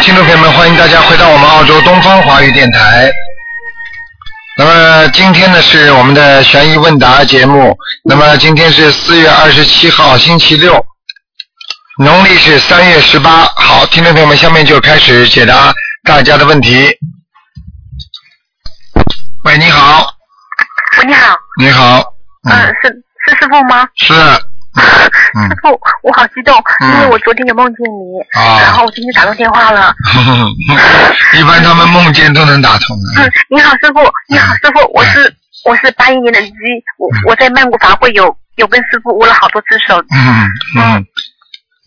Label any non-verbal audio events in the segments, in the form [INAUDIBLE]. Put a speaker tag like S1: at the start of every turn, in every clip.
S1: 听众朋友们，欢迎大家回到我们澳洲东方华语电台。那么今天呢是我们的悬疑问答节目。那么今天是四月二十七号，星期六，农历是三月十八。好，听众朋友们，下面就开始解答大家的问题。喂，你好，
S2: 喂，你好，
S1: 你好，
S2: 嗯、
S1: 嗯，
S2: 是是师傅吗？
S1: 是，[LAUGHS] 嗯
S2: 师傅，我好激动，
S1: 嗯
S2: 因为我昨天有梦见你，
S1: 啊
S2: 然后我今天打通电话了。[LAUGHS]
S1: 一般他们梦见都能打通的。
S2: 嗯，你好，师傅，你好，师傅，我是我是八一年的鸡，我
S1: 嗯
S2: 我在曼谷法会有有跟师傅握了好多只手。
S1: 嗯嗯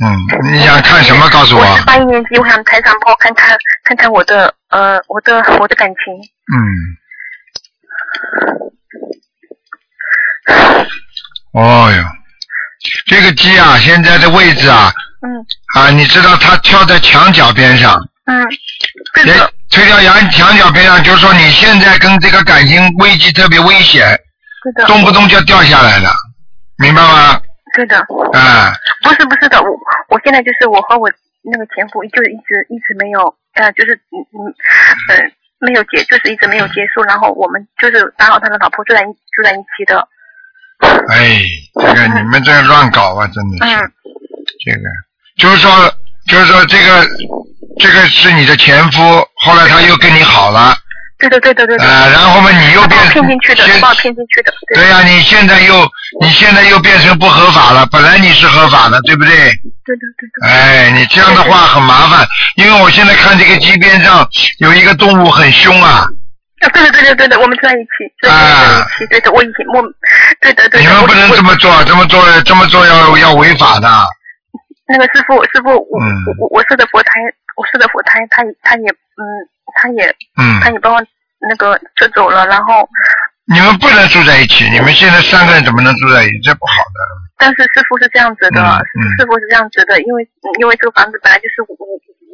S1: 嗯，你想看什么？告诉我。
S2: 我是八一年鸡，我想台上帮我看看看看我的呃我的我的感情。
S1: 嗯。哦哟，这个鸡啊，现在的位置啊
S2: 嗯。
S1: 啊，你知道它跳在墙角边上，
S2: 嗯，对
S1: 也
S2: 的，
S1: 推到墙墙角边上，就是说你现在跟这个感情危机特别危险，
S2: 对的，
S1: 动不动就要掉下来了，明白吗？
S2: 对的。
S1: 啊，
S2: 不是不是的，我我现在就是我和我那个前夫就是一直一直没有呃就是嗯嗯呃没有结就是一直没有结束，然后我们就是打扰他的老婆住在一住在一起的，
S1: 哎，这个你们这个乱搞啊，真的是。
S2: 嗯。
S1: 这个。就是说，就是说这个这个是你的前夫，后来他又跟你好了，
S2: 对的对的对。的，
S1: 啊、然后嘛你又变
S2: 他把我骗进去的，骗进去的，对。
S1: 对呀、你现在又你现在又变成不合法了，本来你是合法的，对不对？
S2: 对的对的，
S1: 哎，你这样的话很麻烦，因为我现在看这个鸡边上有一个动物很凶啊，
S2: 啊对的对的对的，我们住在一起，对的
S1: 啊
S2: 在一起，对的，我以前我对的对的，
S1: 你们不能这么做，这么做这么做要要违法的。
S2: 那个师傅，师傅，我、
S1: 嗯
S2: 我我设的佛台，我设的佛台，他他也嗯，他也
S1: 嗯，
S2: 他也帮我那个撤走了，然后
S1: 你们不能住在一起，你们现在三个人怎么能住在一起？这不好的。
S2: 但是师傅是这样子的，
S1: 嗯嗯
S2: 师傅是这样子的，因为因为这个房子本来就是我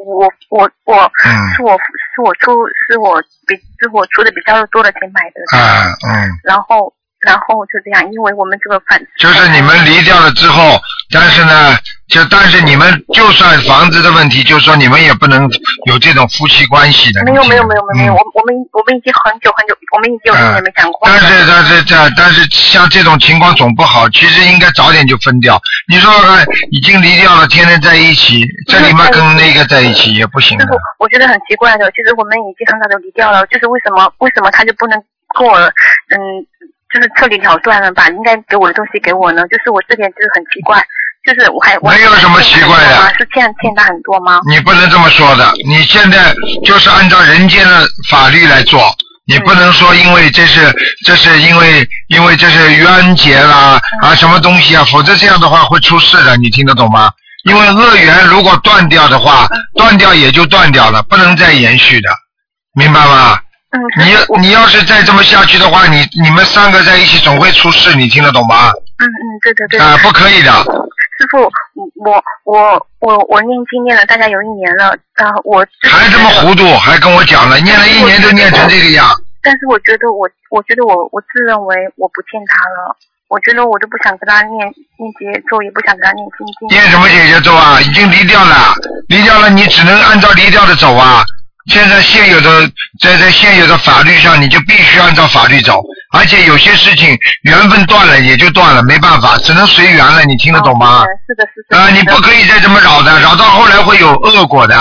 S2: 我我我
S1: 嗯
S2: 是我是我出是我比是我出的比较多的钱买的，
S1: 啊嗯。
S2: 然后然后就这样，因为我们这个房
S1: 就是你们离掉了之后，但是呢，就但是你们就算房子的问题，就是说你们也不能有这种夫妻关系的。
S2: 没有没有没有没有，
S1: 嗯
S2: 我我们我们已经很久很久，我们已经有一年没讲过了。
S1: 但是但是这但是像这种情况总不好，其实应该早点就分掉。你说已经离掉了，天天在一起，这里面跟那个在一起也不行
S2: 就是。，我觉得很奇怪的，就是我们已经很早就离掉了，就是为什么为什么他就不能跟我嗯，就是彻底了断了，把应该给我的东西给我呢？就是我这点就是很奇怪，就是我还
S1: 没有什么奇怪的
S2: 是欠欠他很多吗？
S1: 你不能这么说的，你现在就是按照人间的法律来做，你不能说因为这是这是因为因为这是冤结啦啊什么东西啊，否则这样的话会出事的，你听得懂吗？因为恶缘如果断掉的话，断掉也就断掉了，不能再延续的，明白吗？
S2: 嗯，
S1: 你你要是再这么下去的话，你你们三个在一起总会出事，你听得懂吗？
S2: 嗯嗯，对的对的。
S1: 啊，不可以的。
S2: 师傅，我我我我念经念了大概有一年了，啊、我
S1: 还这么糊涂，还跟我讲了，念了一年都念成这个样。
S2: 但是我觉得我，我觉得我，我自认为我不欠他了。我觉得我都不想跟他念念节奏，也不想跟他念心经。
S1: 念什么姐姐咒啊？已经离掉了，离掉了，你只能按照离掉的走啊。现在现有的在在现有的法律上，你就必须按照法律走，而且有些事情缘分断了也就断了，没办法，只能随缘了。你听得懂吗？
S2: 嗯是的，是的。
S1: 啊，你不可以再这么扰的，扰到后来会有恶果的，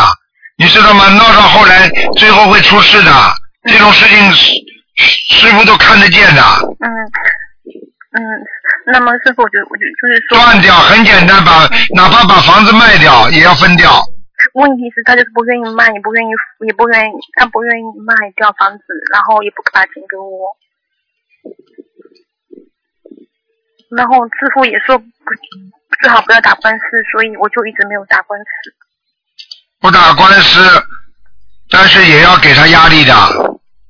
S1: 你知道吗？闹到后来最后会出事的，这种事情师师傅都看得见的。
S2: 嗯嗯，那么师傅，我就我就就是说，
S1: 断掉很简单，把哪怕把房子卖掉也要分掉。
S2: 问题是他就是不愿意卖，也不愿意，也不愿意，他不愿意卖掉房子，然后也不把钱给我。然后师傅也说不最好不要打官司，所以我就一直没有打官司。
S1: 不打官司，但是也要给他压力的。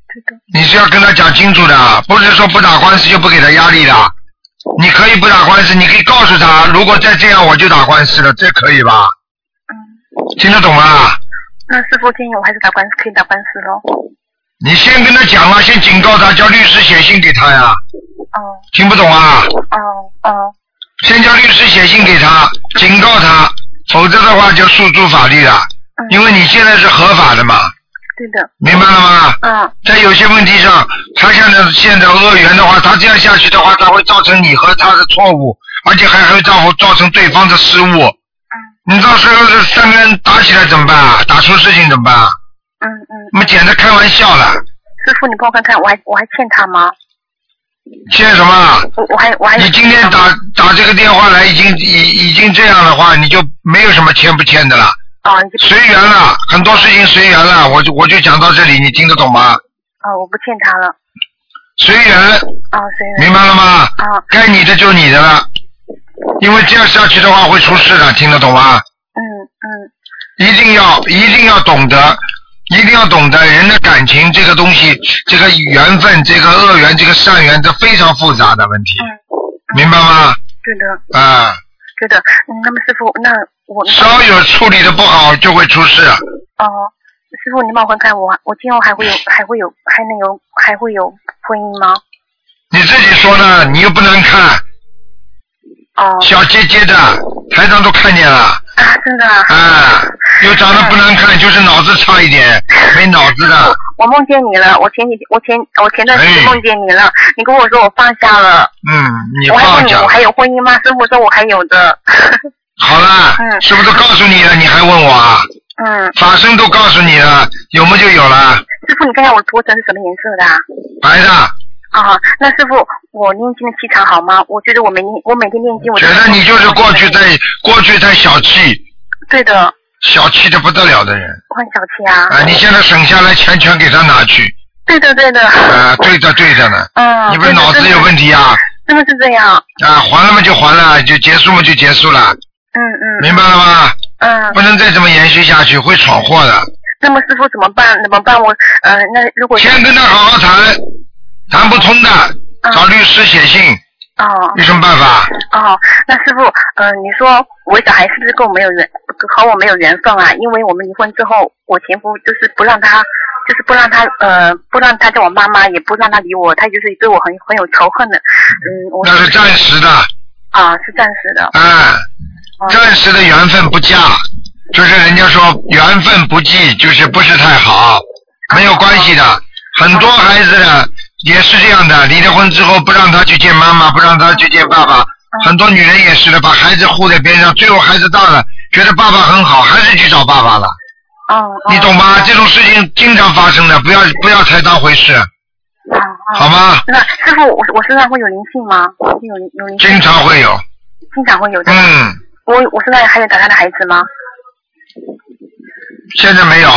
S2: 对的，
S1: 你是要跟他讲清楚的，不是说不打官司就不给他压力的。你可以不打官司，你可以告诉他，如果再这样我就打官司了，这可以吧？
S2: 嗯，
S1: 听得懂吗？
S2: 那师傅建议我还是打官司，可以打官司喽。
S1: 你先跟他讲啊，先警告他，叫律师写信给他呀。
S2: 哦
S1: 听不懂啊？
S2: 哦哦，
S1: 先叫律师写信给他，警告他，否则的话就诉诸法律了。
S2: 嗯，
S1: 因为你现在是合法的嘛，
S2: 对的，
S1: 明白了吗？
S2: 嗯
S1: 在有些问题上，他现在现在恶缘的话，他这样下去的话，他会造成你和他的错误，而且还会造造成对方的失误。你到时候这三个人打起来怎么办啊？打出事情怎么办啊？
S2: 嗯嗯，
S1: 那么简直开玩笑了，
S2: 师傅，你帮我看看，我还我还欠他吗？
S1: 欠什么啊？
S2: 我我还我还
S1: 你今天打打这个电话来，已经已已经这样的话，你就没有什么欠不欠的了，
S2: 哦，你就
S1: 随缘了，很多事情随缘了。我就我就讲到这里，你听得懂吗？
S2: 哦，我不欠他了。
S1: 随缘，
S2: 哦，随缘。
S1: 明白了吗？
S2: 啊
S1: 该你的就你的了，因为这样下去的话会出事的，听得懂吗？
S2: 嗯嗯
S1: 一定要一定要懂得，一定要懂得人的感情这个东西，这个缘分，这个恶缘，这个善缘，这非常复杂的问题，
S2: 嗯，
S1: 明白吗？
S2: 对的
S1: 啊，
S2: 对的。嗯，那么师傅，那我
S1: 稍有处理的不好就会出事。
S2: 哦，师傅，你帮我看看我，我今后还会有还会有还能有还会有婚姻吗？
S1: 你自己说呢，你又不能看，
S2: 哦
S1: 小结结的，台上都看见了，
S2: 啊，真的啊。
S1: 啊，又长得不难看，就是脑子差一点，[LAUGHS] 没脑子的，
S2: 我梦见你了，我前几我前我前段时间
S1: 哎
S2: 梦见你了，你跟我说我放下了，
S1: 嗯，你
S2: 我还问
S1: 放下
S2: 你我，还有婚姻吗？师傅说我还有的，[LAUGHS]
S1: 好了，
S2: 嗯
S1: 是不是告诉你了？你还问我啊？
S2: 嗯，
S1: 法身都告诉你了，有么就有了，
S2: 师傅你看看我的图腾是什么颜色的啊？
S1: 白的。
S2: 啊，那师傅我念经的气场好吗？我觉得我每天我每天念经，我
S1: 觉得你就是过去在过去太小气，
S2: 对的，
S1: 小气的不得了的人
S2: 我很小气啊，
S1: 啊！你现在省下来钱全给他拿去
S2: 对的对的，
S1: 啊！对的对的呢，
S2: 嗯，
S1: 你不是脑子有问题啊？
S2: 真的是这样，
S1: 啊，还了嘛就还了，就结束嘛就结束了，
S2: 嗯嗯，
S1: 明白了吗？
S2: 嗯，
S1: 不能再这么延续下去，会闯祸的。
S2: 那么师傅怎么办？怎么办？我呃，那如果
S1: 先跟他好好谈，谈不通的，找律师写信，
S2: 哦
S1: 有什么办法？
S2: 哦，那师傅，呃，你说我小孩是不是跟我没有缘，和我没有缘分啊？因为我们离婚之后，我前夫就是不让他，就是不让他，呃，不让他叫我妈妈，也不让他理我，他就是对我很很有仇恨的。嗯，我
S1: 那是暂时的，
S2: 啊，是暂时的。
S1: 啊，
S2: 哦
S1: 暂时的缘分不嫁，就是人家说缘分不济，就是不是太好，没有关系的。很多孩子呢也是这样的，离了婚之后不让他去见妈妈，不让他去见爸爸。很多女人也是的，把孩子护在边上，最后孩子大了，觉得爸爸很好，还是去找爸爸了。
S2: 哦哦。
S1: 你懂吗？这种事情经常发生的，不要不要太当回事。好吗？
S2: 那师傅，我我身上会有灵性吗？有有灵性。
S1: 经常会有，
S2: 经常会有的。
S1: 嗯，
S2: 我我身上还有打他的孩子吗？
S1: 现在没有。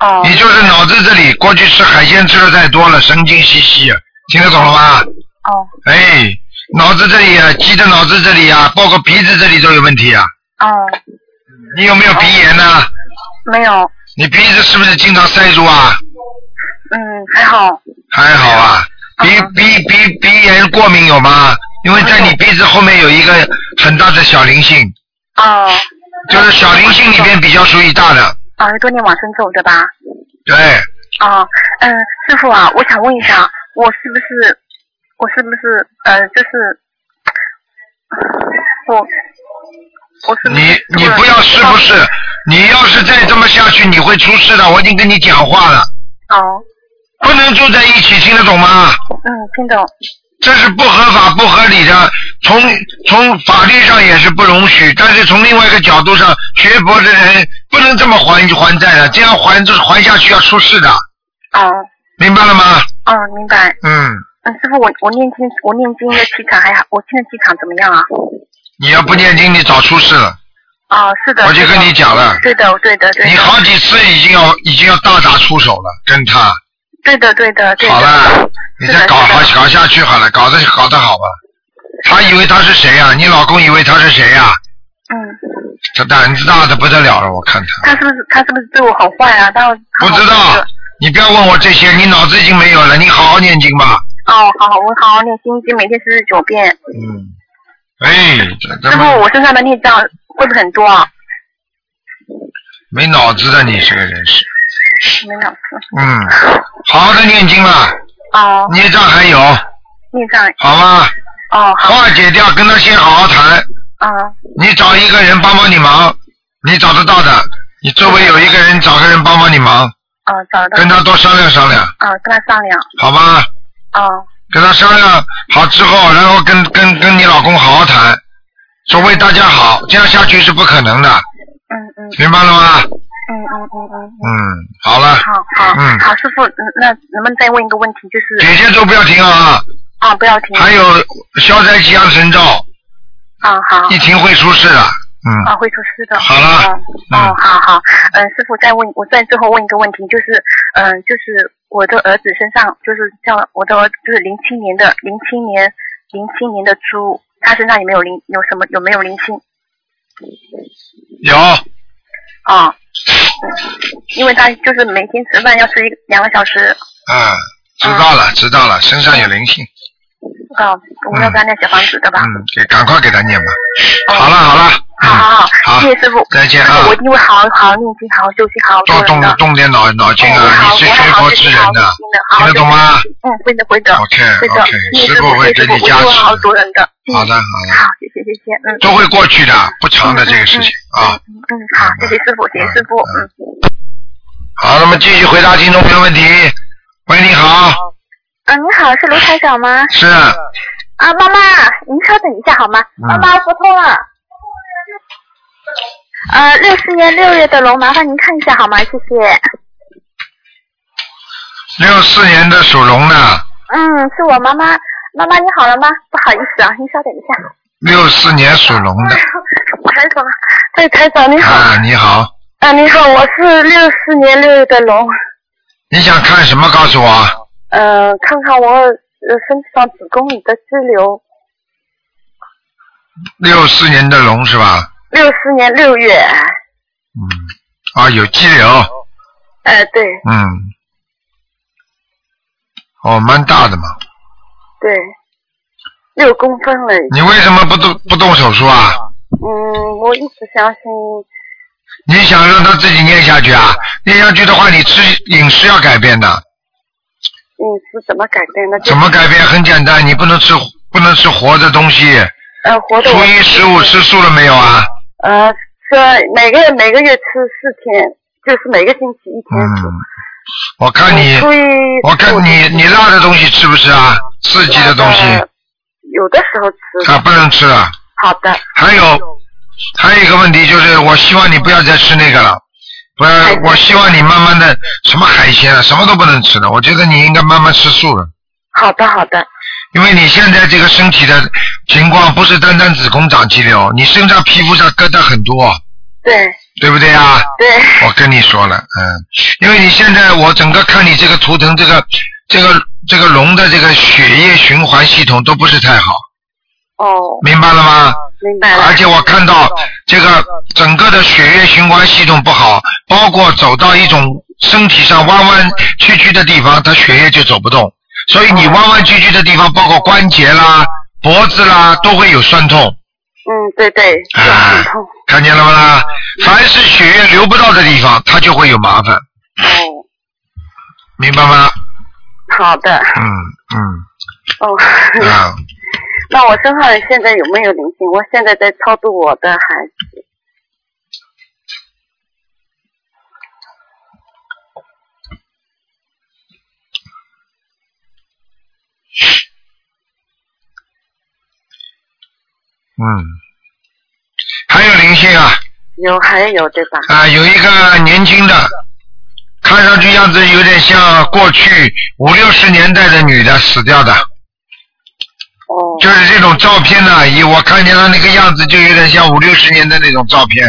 S2: 哦。
S1: 你就是脑子这里过去吃海鲜吃的太多了，神经兮兮，听得懂了吗？
S2: 哦。
S1: 哎，脑子这里啊，鸡的脑子这里啊，包括鼻子这里都有问题啊。
S2: 哦。
S1: 你有没有鼻炎呢？
S2: 没有。
S1: 你鼻子是不是经常塞住啊？
S2: 嗯，还好。
S1: 还好啊。鼻鼻鼻鼻炎过敏有吗？因为在你鼻子后面有一个很大的小灵性，
S2: 哦。
S1: 就是小灵性里面比较属于大的。
S2: 啊，要多念往生咒对吧？
S1: 对，
S2: 啊，嗯，师傅啊，我想问一下，我是不是，我是不是，呃，就是，我，我是
S1: 你你不要是不是？你要是再这么下去，你会出事的。我已经跟你讲话了，
S2: 哦，
S1: 不能住在一起，听得懂吗？
S2: 嗯，听懂。
S1: 这是不合法、不合理的，从从法律上也是不容许，但是从另外一个角度上，学佛的人不能这么还还债的，这样还就是还下去要出事的，
S2: 哦，
S1: 明白了吗？
S2: 哦，明白。
S1: 嗯，
S2: 嗯，师傅，我我念经，我念经的气场还好，我现在气场怎么样啊？
S1: 你要不念经，你早出事了。
S2: 哦，是的。
S1: 我就跟你讲了
S2: 对的，对的，对的。
S1: 你好几次已经要已经要大打出手了，跟他。
S2: 对的，对的，对的。
S1: 好了，你再搞好搞下去好了，搞得搞得好吧？他以为他是谁呀、你老公以为他是谁呀、
S2: 嗯。
S1: 他胆子大的不得了了，我看他。
S2: 他是不是他是不是对我好坏啊？他
S1: 不知道，你不要问我这些，你脑子已经没有了，你好好念经吧。
S2: 哦，好，我好好念心经，每天四十九遍。
S1: 嗯。哎，
S2: 师傅，我身上的孽障会不会很多啊？
S1: 没脑子的你这个人是，
S2: 没脑子。
S1: 嗯，好好的念经吧，
S2: 哦。
S1: 孽障还有，
S2: 孽障。
S1: 好吗？
S2: 哦，
S1: 化解掉，跟他先好好谈。
S2: 嗯。
S1: 你找一个人帮帮你忙，你找得到的。你周围有一个人，找个人帮帮你忙，
S2: 哦，找得到。
S1: 跟他多商量商量，
S2: 啊，跟他商量。
S1: 好吧？
S2: 哦，
S1: 跟他商量好之后，然后跟跟跟你老公好好谈，说为大家好，这样下去是不可能的，
S2: 嗯嗯
S1: 明白了吗？
S2: 嗯嗯嗯嗯。
S1: 嗯，好了，
S2: 好好
S1: 嗯
S2: 好，师傅，嗯那能不能再问一个问题？就是
S1: 姐姐都不要停啊，
S2: 啊，不要停。
S1: 还有消灾吉祥神咒，
S2: 啊，好。
S1: 一停会出事的，嗯，
S2: 啊，会出事的。
S1: 好了
S2: 哦，
S1: 嗯。
S2: 哦，好好，嗯，师傅再问，我再最后问一个问题，就是，嗯，就是我的儿子身上，就是叫我的儿子，就是零七年的，零七年，零七年的猪，他身上有没有灵，有什么有没有灵性？
S1: 有，
S2: 啊、嗯，因为他就是每天吃饭要吃一两个小时，
S1: 嗯，知道了知道了，身上有灵性，
S2: 啊，我们要给他念小房子的吧？
S1: 嗯，给赶快给他念吧，
S2: 哦
S1: 好了好了，
S2: 好好好，
S1: 好
S2: 谢谢师傅，
S1: 再见啊
S2: 我一定会好好好好念经，好好休息，好好
S1: 多动。动点脑脑筋
S2: 哎
S1: 啊，
S2: 好
S1: 你是学佛之人的听得懂吗？
S2: 嗯，会的会的。
S1: OK OK，
S2: 师傅，
S1: 会给你加
S2: 我一定会好好
S1: 持。
S2: 做人的。嗯
S1: 好的好的，
S2: 好，谢谢谢谢，嗯。
S1: 都会过去的，不长的这个事情啊。
S2: 嗯嗯，好，谢谢师傅，谢谢师傅，嗯。
S1: 好，那么继续回答听众朋友问题。喂，你好，
S3: 啊，你好，是卢台长吗？
S1: 是
S3: 啊，妈妈，您稍等一下好吗？
S1: 嗯
S3: 妈妈拨通了。呃，六四年六月的龙，麻烦您看一下好吗？谢谢。
S1: 六四年的属龙的，
S3: 嗯，是我妈妈。妈妈，你好了吗？不好意思啊，您稍等一下。
S1: 六四年属龙的 [LAUGHS]
S3: 台长，对，台长你好。
S1: 啊，你好，
S3: 啊，你好，我是六四年六月的龙。
S1: 你想看什么？告诉我。
S3: 呃，看看我呃身体上子宫里的肌瘤。
S1: 六四年的龙是吧？
S3: 六四年六月。
S1: 嗯，啊，有肌瘤，
S3: 呃，对
S1: 嗯，哦，蛮大的嘛。
S3: 对，六公分了。
S1: 你为什么不动不动手术啊？
S3: 嗯，我一直相信，
S1: 你想让他自己念下去啊？念下去的话，你吃饮食要改变的。
S3: 饮食怎么改变的？
S1: 怎么改变？很简单，你不能吃不能吃活的东西。
S3: 呃，活的我
S1: 初一十五吃素了没有啊？
S3: 呃，是每个月每个月吃四天，就是每个星期一天吃。
S1: 嗯，我看你，我看你你辣的东西吃不吃啊？刺激的东西
S3: 呃有的时候吃。
S1: 啊，不能吃啊。
S3: 好的，
S1: 还有还有一个问题就是，我希望你不要再吃那个了。不然，我希望你慢慢的什么海鲜啊，什么都不能吃的。我觉得你应该慢慢吃素了，
S3: 好的，好的。
S1: 因为你现在这个身体的情况不是单单子宫长肌瘤，你身上皮肤上疙瘩很多，
S3: 对
S1: 对不对啊？
S3: 对，
S1: 我跟你说了，嗯，因为你现在我整个看你这个图腾，这个这个这个龙的这个血液循环系统都不是太好，
S3: 哦，
S1: 明白了吗？
S3: 明白了。
S1: 而且我看到这个整个的血液循环系统不好，包括走到一种身体上弯弯曲曲的地方，它血液就走不动。所以你弯弯曲曲的地方，包括关节啦、脖子啦，都会有酸痛。
S3: 嗯，对对，
S1: 啊
S3: 痛。
S1: 看见了吗啦？凡是血液流不到的地方，它就会有麻烦，
S3: 哦，
S1: 明白吗？
S3: 好的。
S1: 嗯嗯
S3: 哦，
S1: 啊，
S3: 那我身上现在有没有灵性？我现在在超度我的孩子。
S1: 嗯，还有灵性啊
S3: 有，还有对吧？
S1: 啊，有一个年轻的，看上去样子有点像过去五六十年代的女的死掉的，
S3: 哦。
S1: 就是这种照片呢，以我看见他那个样子，就有点像五六十年的那种照片，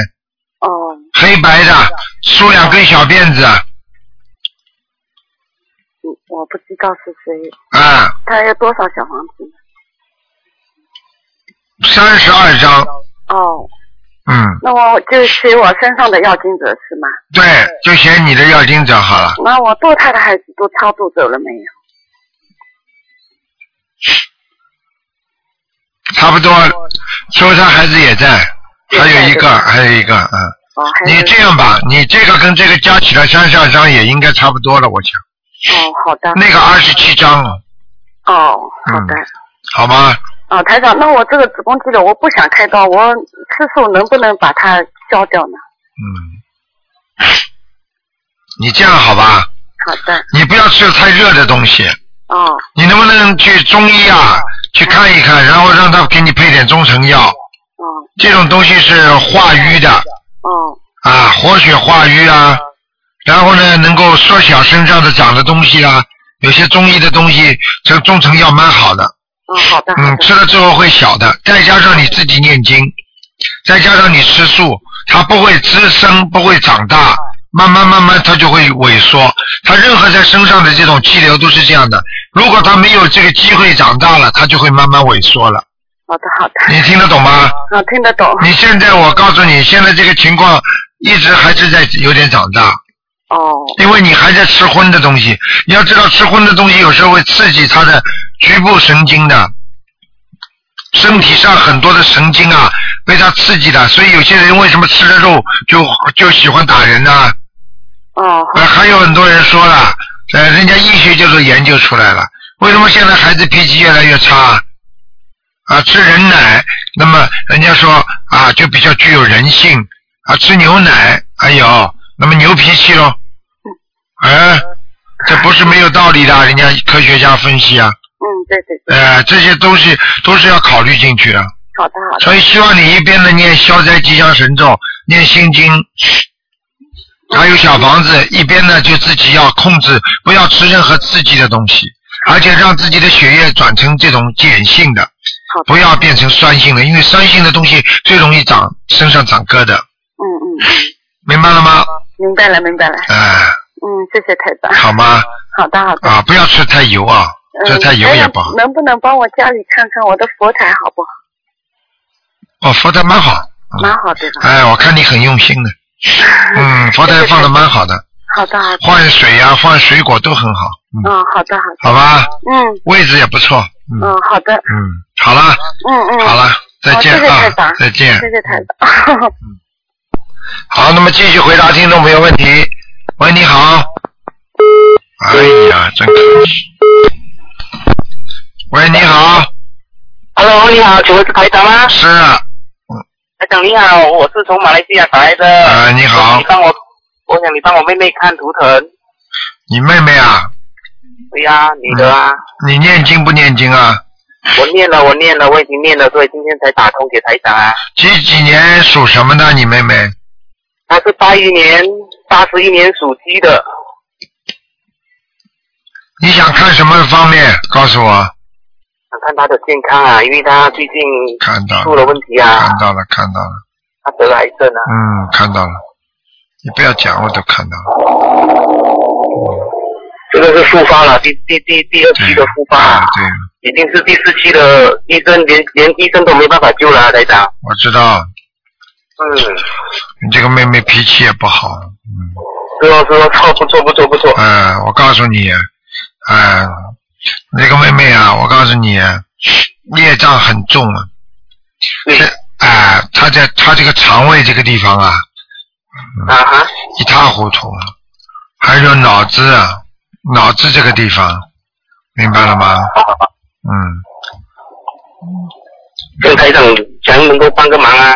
S3: 哦，
S1: 黑白的，梳两根小辫子，
S3: 嗯我不知道是谁。
S1: 啊，
S3: 他要多少小房子？呢？
S1: 三十二张，
S3: 哦，
S1: 嗯，
S3: 那我就写我身上的要经者是吗？
S1: 对，就写你的要经者好了，
S3: 那我堕胎的孩子都超度走了没有？
S1: 差不多，说他孩子也在，还有一个，还有一个，嗯。
S3: 哦，
S1: 你这样吧，你这个跟这个加起来三十二张也应该差不多了，我想。
S3: 哦，好的。
S1: 那个二十七张，
S3: 哦，好的。
S1: 好吗？
S3: 哦，台长，那我这个子宫肌瘤我不想开刀，我吃素能不能把它消掉呢？
S1: 嗯。你这样好吧？
S3: 好的，
S1: 你不要吃太热的东西，
S3: 哦，
S1: 你能不能去中医啊去看一看，然后让他给你配点中成药，
S3: 哦，
S1: 这种东西是化瘀的。
S3: 哦，
S1: 啊，活血化瘀啊，然后呢能够缩小身上的长的东西啊，有些中医的东西，这个中成药蛮好的，
S3: 嗯，好的，好
S1: 嗯，
S3: 的，
S1: 吃了之后会小的，再加上你自己念经，再加上你吃素，它不会滋生，不会长大，慢慢慢慢它就会萎缩。它任何在身上的这种气流都是这样的，如果它没有这个机会长大了，它就会慢慢萎缩了。
S3: 好的，好的，
S1: 你听得懂吗？
S3: 啊，听得懂，
S1: 你现在我告诉你，现在这个情况一直还是在有点长大，
S3: 哦，
S1: 因为你还在吃荤的东西。你要知道，吃荤的东西有时候会刺激它的局部神经的，身体上很多的神经啊被他刺激的，所以有些人为什么吃了肉就就喜欢打人呢、
S3: 哦，
S1: 呃，还有很多人说了，呃，人家医学就是研究出来了，为什么现在孩子脾气越来越差？啊，吃人奶，那么人家说啊，就比较具有人性啊，吃牛奶，哎呦，那么牛脾气喽，哎，这不是没有道理的，人家科学家分析啊，
S3: 嗯，对对对，
S1: 呃，这些东西都是要考虑进去的，
S3: 好的，好的，
S1: 所以希望你一边的念消灾吉祥神咒，念心经，还有小房子，一边呢就自己要控制，不要吃任何刺激的东西，而且让自己的血液转成这种碱性的，不要变成酸性的，因为酸性的东西最容易长身上长疙瘩，
S3: 嗯嗯嗯，
S1: 明白了吗？
S3: 明白了，明白了，
S1: 哎、
S3: 嗯，谢谢台长，
S1: 好吗？
S3: 好的，好的，
S1: 啊，不要吃太油啊，
S3: 嗯，
S1: 这太油也不好。
S3: 能不能帮我家里看看我的佛台好不好？
S1: 哦，佛台蛮好，嗯
S3: 蛮好的吧？
S1: 哎，我看你很用心的，[LAUGHS] 嗯，佛台放的蛮好的，
S3: 好的，好的，
S1: 换水呀、换水果都很好，嗯，
S3: 嗯，好的，好的，
S1: 好吧，
S3: 嗯
S1: 位置也不错，嗯
S3: 嗯，好的，
S1: 嗯，好了，
S3: 嗯嗯，
S1: 好了，再见
S3: 好谢谢台
S1: 啊
S3: 长，
S1: 再见。
S3: 谢谢台长。
S1: 好，那么继续回答听众朋友问题。喂，你好。哎呀，真可惜。喂，你好
S4: ，Hello，你好，请问是台长吗？
S1: 是啊，
S4: 台长你好，我是从马来西亚打来的。
S1: 呃你好
S4: 你帮我，我想你帮我妹妹看图腾。
S1: 你妹妹啊，
S4: 对呀、你的啊，
S1: 你念经不念经啊？
S4: 我念了，我念了，我已经念了，所以今天才打通给台长啊。
S1: 几几年属什么的？你妹妹？
S4: 她是八一年，八十一年属鸡的，
S1: 你想看什么方面？告诉我。
S4: 看看他的健康啊，因为他最近
S1: 看到
S4: 出了
S1: 了，
S4: 问题啊
S1: 看，到了，看到了。
S4: 他得了癌症啊。
S1: 嗯，看到了。你不要讲，我都看到了。
S4: 这个是复发了，第第第第二期的复发啊，
S1: 对，对
S4: 已经是第四期的，医生连连医生都没办法救了、啊，台长。
S1: 我知道。
S4: 嗯。
S1: 你这个妹妹脾气也不好，嗯，
S4: 是哦，是哦，错，不错，不错，不错。
S1: 嗯、我告诉你，哎、那个妹妹啊，我告诉你，业障很重啊，
S4: 对
S1: 这，哎、她在她这个肠胃这个地方啊，
S4: 啊哈，
S1: 一塌糊涂，还有脑子啊，脑子这个地方，明白了吗？嗯，
S4: 跟台长讲能够帮个忙啊。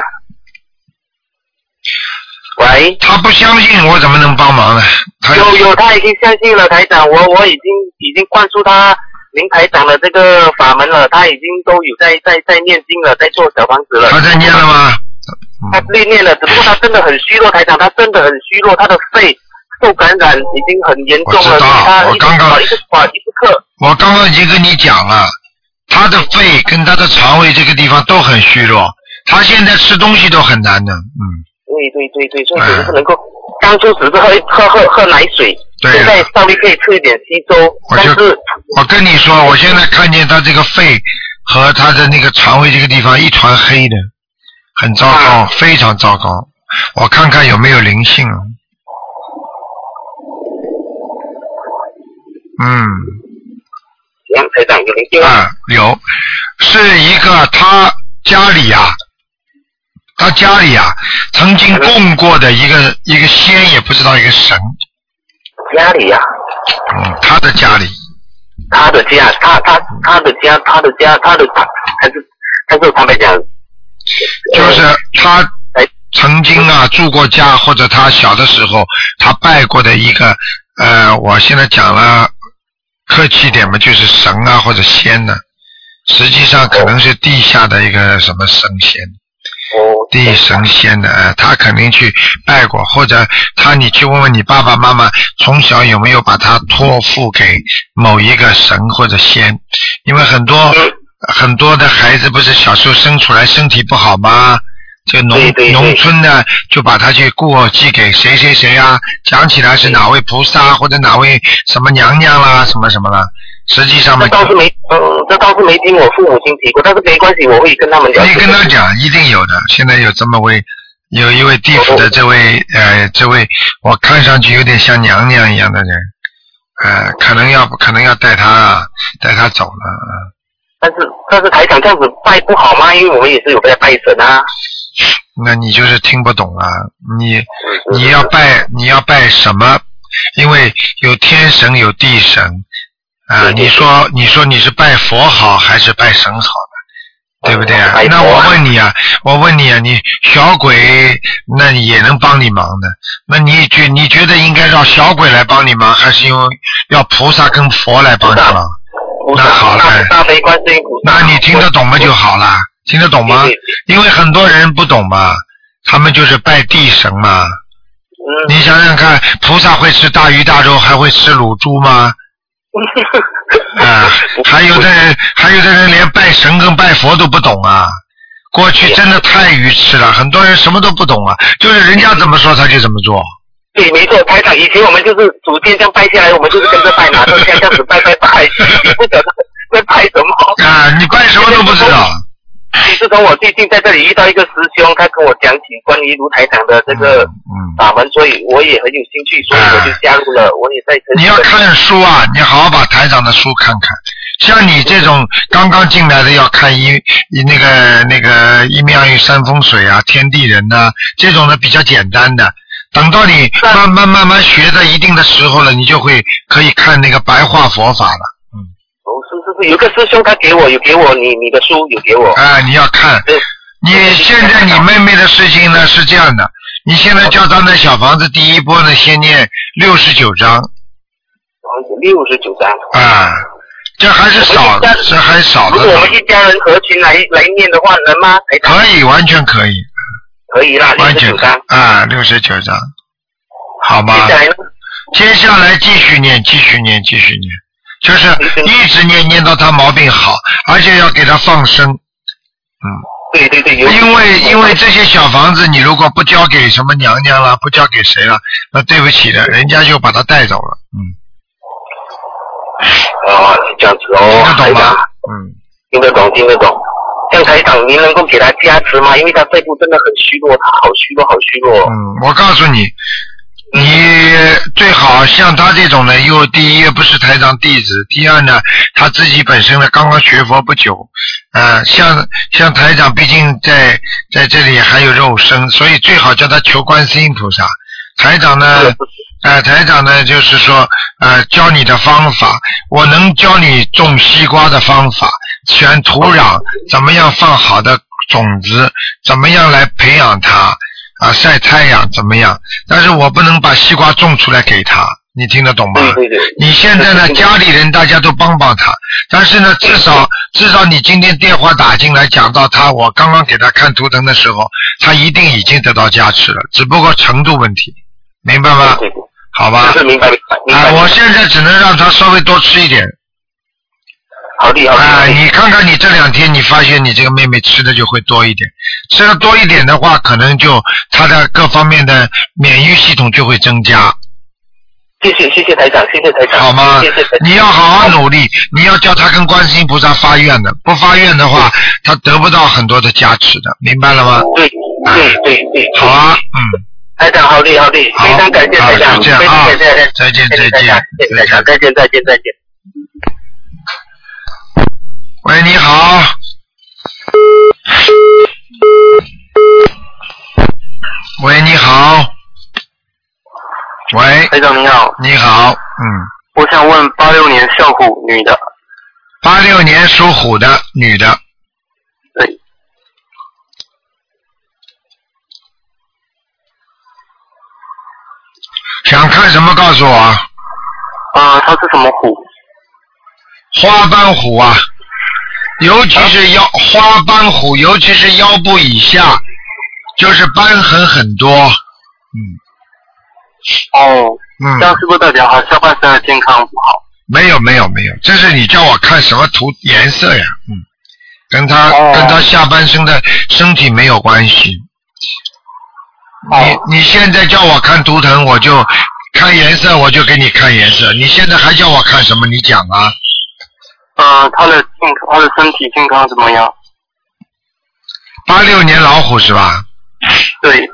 S4: 喂，
S1: 他不相信我怎么能帮忙呢？她
S4: 有有，他已经相信了台长，我我已经已经灌输他林台长的这个法门了，他已经都有在在在念经了，在做小房子了。
S1: 他在念了吗？
S4: 他
S1: 嗯，
S4: 练念了，只不过他真的很虚弱，台长他真的很虚弱，他的肺受感染已经很严重了，
S1: 我知道
S4: 他
S1: 我刚刚
S4: 一直喘一直咳。
S1: 我刚刚已经跟你讲了，他的肺跟他的肠胃这个地方都很虚弱，他现在吃东西都很难的，嗯，
S4: 对对对对，所以
S1: 哎
S4: 只是能够当初只是喝喝喝喝奶水，
S1: 对
S4: 现在稍微可以吃一点稀粥，
S1: 我就
S4: 但是
S1: 我跟你说，我现在看见他这个肺和他的那个肠胃这个地方一团黑的，很糟糕，非常糟糕。我看看有没有灵性。嗯，
S4: 杨台长有灵性啊，
S1: 啊，有，是一个他家里呀、他家里啊、曾经供过的一个一个仙，也不知道一个神，
S4: 家里呀、
S1: 嗯，他的家里，
S4: 他的家，他他他的家，他的家，他的还是还是他们讲，
S1: 就是他
S4: 哎。
S1: 曾经啊住过家，或者他小的时候他拜过的一个呃，我现在讲了客气点嘛，就是神啊或者仙呢、实际上可能是地下的一个什么神仙。
S4: 哦，
S1: 地神仙的，呃他肯定去拜过，或者他你去问问你爸爸妈妈，从小有没有把他托付给某一个神或者仙？因为很多
S4: 嗯
S1: 很多的孩子不是小时候生出来身体不好吗？这农农村的就把他去过继给谁谁谁啊？讲起来是哪位菩萨或者哪位什么娘娘啦，什么什么啦？实际上嘛
S4: 这，倒是没，嗯，这倒是没听我父母亲提过，但是没关系，我会跟他们聊。
S1: 你跟他讲，一定有的。现在有这么位，有一位地府的这位呃，这位我看上去有点像娘娘一样的人，呃，可能要可能要带他带他走了。呃
S4: 但是但是台长这样子拜不好吗？因为我们也是有在拜神啊。
S1: 那你就是听不懂啊！你你要拜你要拜什么？因为有天神有地神啊、你说你说你是拜佛好还是拜神好呢？对不对啊那我问你啊，我问你啊，你小鬼那也能帮你忙的，那你觉你觉得应该让小鬼来帮你忙，还是用要菩萨跟佛来帮你忙？那好了。那你听得懂吗就好了，听得懂吗？因为很多人不懂嘛，他们就是拜地神嘛。
S4: 嗯，
S1: 你想想看，菩萨会吃大鱼大肉，还会吃卤猪吗？[LAUGHS] 啊，还有的人，还有的人连拜神跟拜佛都不懂啊。过去真的太愚痴了，很多人什么都不懂啊，就是人家怎么说他就怎么做。
S4: 对，没错，台长，以前我们就是逐渐这样拜下来，我们就是跟着拜，嘛，都像这样子拜拜拜，也 [LAUGHS] 不晓得在拜什么。
S1: 啊，你拜什么都不知道。[LAUGHS]
S4: 自从我最近在这里遇到一个师兄，他跟我讲起关于卢台长的这个
S1: 嗯，
S4: 法门，所以我也很有兴趣，所以我就加入了，我也在。
S1: 你要看书啊，你好好把台长的书看看。像你这种刚刚进来的，要看一一那个那个一妙玉山风水啊、天地人呐、这种的比较简单的。等到你慢慢慢慢学到一定的时候了，你就会可以看那个白话佛法了。
S4: 哦，是是是，有个师兄他给我有给我你你的书有给我，
S1: 啊，你要看。
S4: 对
S1: 你现在你妹妹的事情呢是这样的，你现在叫她那小房子第一波呢先念六十九章
S4: 六十九章。
S1: 啊，这还是少，这还少
S4: 如果我，们一家人合群来来念的话，能吗？
S1: 可以，完全可以，
S4: 可以啦，六
S1: 完全
S4: 十九张。
S1: 啊，六十九章，好吗
S4: 接？下来呢？
S1: 接下来继续念，继续念，继续念，就是一直念念到他毛病好，而且要给他放生，嗯。
S4: 对对对，
S1: 因为因为这些小房子，你如果不交给什么娘娘了，不交给谁了，那对不起的，人家就把他带走了，嗯，
S4: 哦，是这样子哦，
S1: 听得懂吗？嗯，
S4: 听得懂，听得懂。像台长，您能够给他加持吗？因为他肺部真的很虚弱，他好虚弱，好虚弱。
S1: 嗯，我告诉你，你最好像他这种呢，又第一不是台长弟子，第二呢，他自己本身呢刚刚学佛不久，呃，像像台长毕竟在在这里还有肉身，所以最好叫他求观世音菩萨。台长呢，呃，台长呢就是说，呃，教你的方法，我能教你种西瓜的方法，选土壤，怎么样放好的种子，怎么样来培养它。啊，晒太阳怎么样？但是我不能把西瓜种出来给他，你听得懂吗？
S4: 对对对。
S1: 你现在呢，[LAUGHS] 家里人大家都帮帮他，但是呢，至少至少你今天电话打进来讲到他，我刚刚给他看图腾的时候，他一定已经得到加持了，只不过程度问题，明白吗？
S4: 对对，
S1: 好吧
S4: 就，是明白明白
S1: 啊，我现在只能让他稍微多吃一点
S4: 好的好的。
S1: 啊，你看看你这两天，你发现你这个妹妹吃的就会多一点，吃的多一点的话，可能就她的各方面的免疫系统就会增加。
S4: 谢谢谢谢台长，谢谢台长。
S1: 好吗
S4: 谢谢台长。
S1: 你要好好努力，你要叫他跟观世音菩萨发愿的，不发愿的话，他得不到很多的加持的，明白了吗？
S4: 对对对对。
S1: 好啊，嗯，
S4: 台长，好的好的，
S1: 好
S4: 非常感谢台长，
S1: 好就这样
S4: 非常
S1: 啊
S4: 感谢台长，
S1: 再见再见
S4: 台长，再见再见再见。
S1: 喂，你好。喂，你好。喂。
S4: 哎，总你好。
S1: 你好，嗯。
S4: 我想问八六年属虎女的。
S1: 八六年属虎的女的。想看什么？告诉我
S5: 啊。啊，她是什么虎？
S1: 花斑虎啊。尤其是腰花斑虎，尤其是腰部以下，就是斑痕很多。嗯
S5: 哦，
S1: 嗯
S5: 这，样是不是代表好下半身的健康不好？
S1: 没有没有没有，这是你叫我看什么图颜色呀？嗯，跟他、
S5: 哦
S1: 跟他下半身的身体没有关系。
S5: 哦
S1: 你你现在叫我看图腾，我就看颜色，我就给你看颜色。你现在还叫我看什么？你讲啊。
S5: 呃，他的健它的身体健康怎么样？
S1: 八六年老虎是吧？
S5: 对，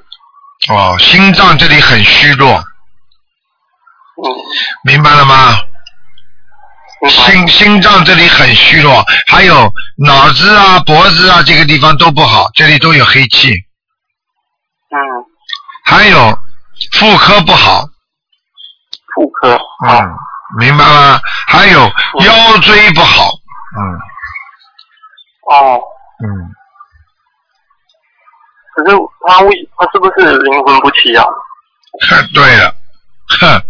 S1: 哦，心脏这里很虚弱，
S5: 嗯，
S1: 明白了吗？心心脏这里很虚弱，还有脑子啊、脖子啊这个地方都不好，这里都有黑气，
S5: 嗯，
S1: 还有妇科不好，
S5: 妇科好。
S1: 嗯，明白吗？还有腰椎不好，嗯。
S5: 哦，
S1: 嗯，
S5: 可是他为他是不是灵魂不齐啊？
S1: 哼，对了，哼，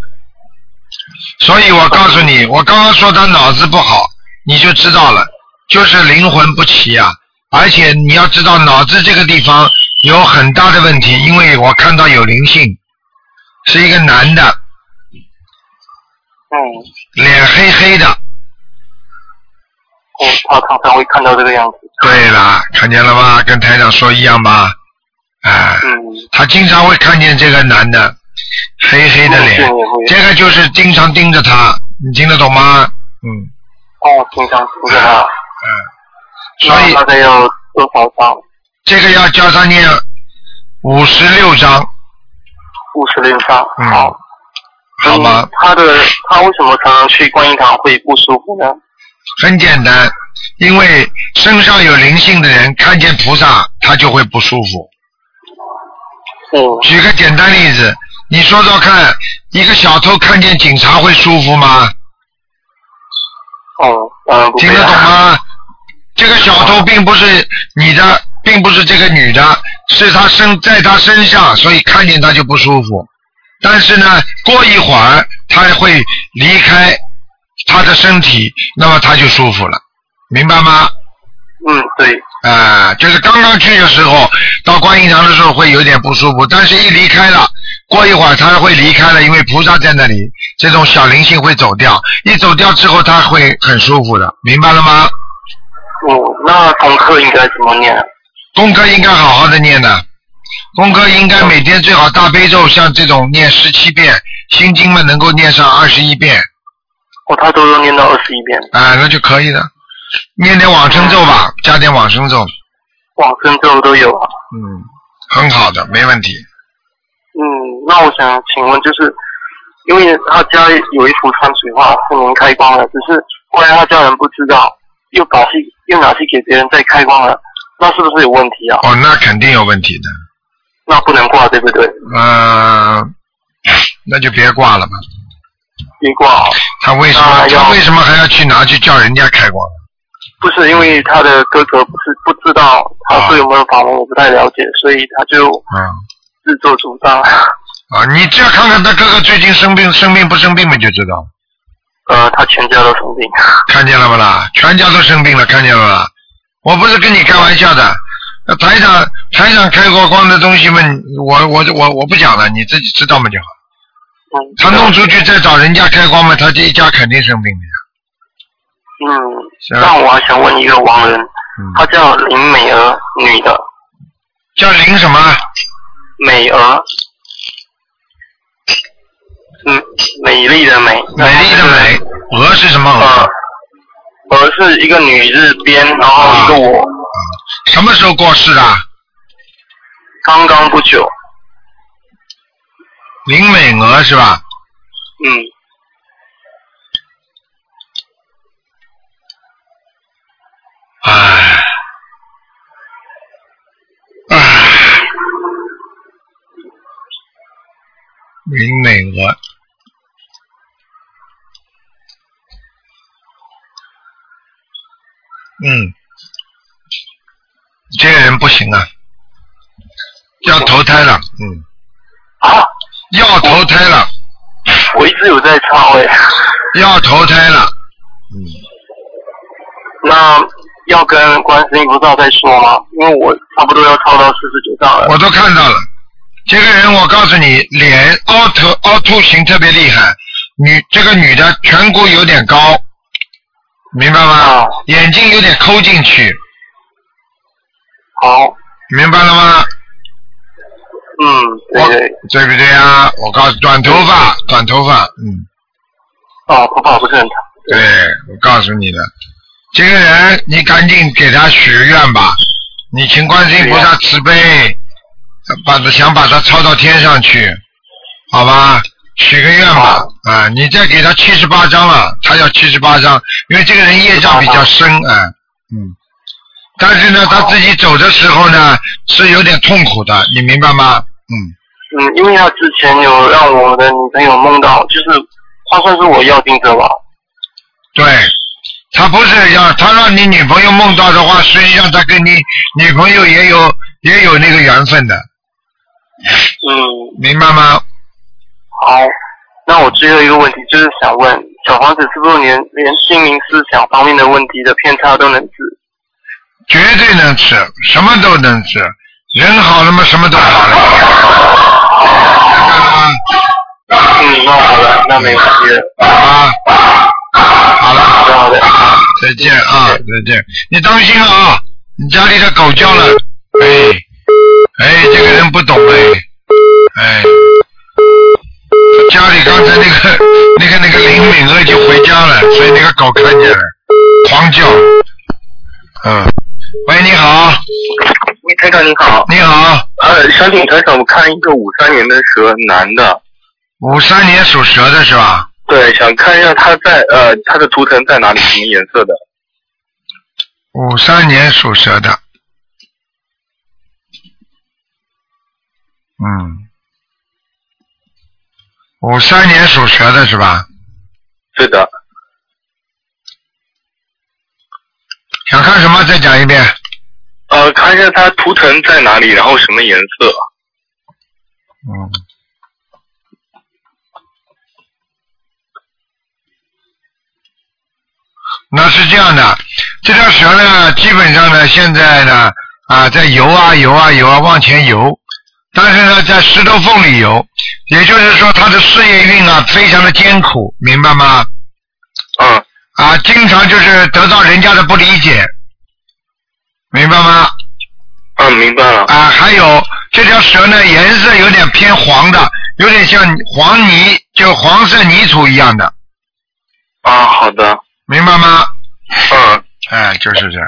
S1: 所以我告诉你，我刚刚说他脑子不好，你就知道了，就是灵魂不齐啊。而且你要知道，脑子这个地方有很大的问题，因为我看到有灵性，是一个男的，
S5: 嗯，
S1: 脸黑黑的。
S5: 我他常常会看到这个样子。
S1: 对了，看见了吗？跟台长说一样吧？啊、
S5: 嗯，
S1: 他经常会看见这个男的，黑黑的脸。这个就是经常盯着他，你听得懂吗？嗯
S5: 哦，经常盯着他。
S1: 嗯，所以
S5: 那大概要多少张？
S1: 这个要教他念五十六章，
S5: 五十六张。
S1: 嗯
S5: 好。
S1: 好吗
S5: 嗯？他的他为什么常常去观音堂会不舒服呢？
S1: 很简单，因为身上有灵性的人看见菩萨，他就会不舒服。
S5: 嗯，
S1: 举个简单例子，你说说看，一个小偷看见警察会舒服吗？
S5: 哦，当然不会
S1: 听得懂
S5: 啊。
S1: 吗？这个小偷并不是你的，并不是这个女的，是他身在他身上，所以看见他就不舒服。但是呢，过一会儿他会离开他的身体，那么他就舒服了，明白吗？
S5: 嗯，对。
S1: 啊、就是刚刚去的时候，到观音堂的时候会有点不舒服，但是一离开了，过一会儿他会离开了，因为菩萨在那里，这种小灵性会走掉，一走掉之后他会很舒服的，明白了吗？
S5: 嗯，那功课应该怎么念？
S1: 功课应该好好的念的，功课应该每天最好大悲咒像这种念十七遍，心经嘛能够念上二十一遍，
S5: 哦，他都要念到二十一遍，
S1: 啊、那就可以了。念点往生咒吧，加点往生咒，
S5: 往生咒都有啊。
S1: 嗯，很好的，没问题。
S5: 嗯，那我想请问，就是因为他家有一幅山水画是您开光了，只是后来他家人不知道，又把去又拿去给别人再开光了，那是不是有问题啊？
S1: 哦，那肯定有问题的。
S5: 那不能挂，对不对？
S1: 嗯、那就别挂了吧。
S5: 别挂啊，
S1: 他为什么他为什么还要去拿去叫人家开光？
S5: 不是因为他的哥哥不是不知道他对我们法门我不太了解，所以他就
S1: 嗯
S5: 自作主张。
S1: 啊，你只要看看他哥哥最近生病生病不生病嘛，就知道。
S5: 呃，他全家都生病。
S1: 看见了不啦？全家都生病了，看见了吧？我不是跟你开玩笑的。那台长台长开过光的东西嘛，我我我我不讲了，你自己知道嘛就好。
S5: 嗯，
S1: 他弄出去再找人家开光嘛，他这一家肯定生病的呀。
S5: 嗯，那我还想问一个亡人，
S1: 嗯，
S5: 她叫林美娥，女的，
S1: 叫林什么？
S5: 美娥，嗯，美丽的美，
S1: 美丽的美，娥是什么
S5: 呃
S1: 鹅？，
S5: 娥是一个女字边，然后一个我，
S1: 什么时候过世的？
S5: 刚刚不久，
S1: 林美娥是吧？
S5: 嗯，
S1: 唉，唉，林美娥，嗯，这个人不行啊，要投胎了，嗯，
S5: 啊，
S1: 要投胎了，
S6: 我一直有在抄哎，
S1: 要投胎了，嗯。
S6: 那要跟观世音菩萨再说吗？因为我差不多要抄到四十九章了。
S1: 我都看到了。这个人，我告诉你，脸凹凸凹凸型特别厉害，女这个女的颧骨有点高，明白吗？
S6: 啊。
S1: 眼睛有点抠进去，
S6: 好，
S1: 明白了吗？
S6: 嗯，对
S1: 我
S6: 对，
S1: 对不对啊？我告诉短头发，短头发，嗯，
S6: 哦，头发不是很长。
S1: 对，我告诉你的，这个人你赶紧给他许个愿吧，你请观世音菩萨慈悲，把他想把他抄到天上去，好吧？许个愿吧，啊，你再给他七十八张了，他要七十八张，因为这个人业障比较深啊，嗯，但是呢，他自己走的时候呢是有点痛苦的，你明白吗？嗯，
S6: 嗯，因为他之前有让我的女朋友梦到，就是他算是我要定者吧。
S1: 对，他不是要他让你女朋友梦到的话，实际上他跟你女朋友也有也有那个缘分的，
S6: 嗯，
S1: 明白吗？
S6: 好。那我最后一个问题就是想问，小房子是不是连连心灵思想方面的问题的偏差都能治？
S1: 绝对能吃，什么都能吃，人好了嘛，什么都好了。
S6: 嗯，那好了，那没问题。
S1: 啊，好了，
S6: 好的，好的。
S1: 再见啊，再见。你当心啊，你家里的狗叫了，哎，哎，这个人不懂哎，哎，家里刚才那个那个那个林敏儿就回家了，所以那个狗看见了，狂叫。嗯，喂，你好，
S6: 喂，台长你好。
S1: 你好，
S6: 呃，想请台长我看一个五三年的蛇，男的。
S1: 五三年属蛇的是吧？
S6: 对，想看一下他在呃他的图腾在哪里，什么颜色的？
S1: 五三年属蛇的，嗯，五三年属蛇的是吧？
S6: 是的，
S1: 想看什么？再讲一遍。
S6: 呃，看一下它图腾在哪里，然后什么颜色？
S1: 嗯。那是这样的，这条蛇呢，基本上呢，现在呢，啊，在游啊游啊游啊往前游，但是呢，在石头缝里游，也就是说，它的事业运啊，非常的艰苦，明白吗？
S6: 嗯
S1: 啊，经常就是得到人家的不理解，明白吗？
S6: 嗯，明白了。
S1: 啊，还有这条蛇呢，颜色有点偏黄的，有点像黄泥，就黄色泥土一样的，
S6: 啊，好的。
S1: 明白吗？
S6: 嗯，
S1: 哎，就是这样。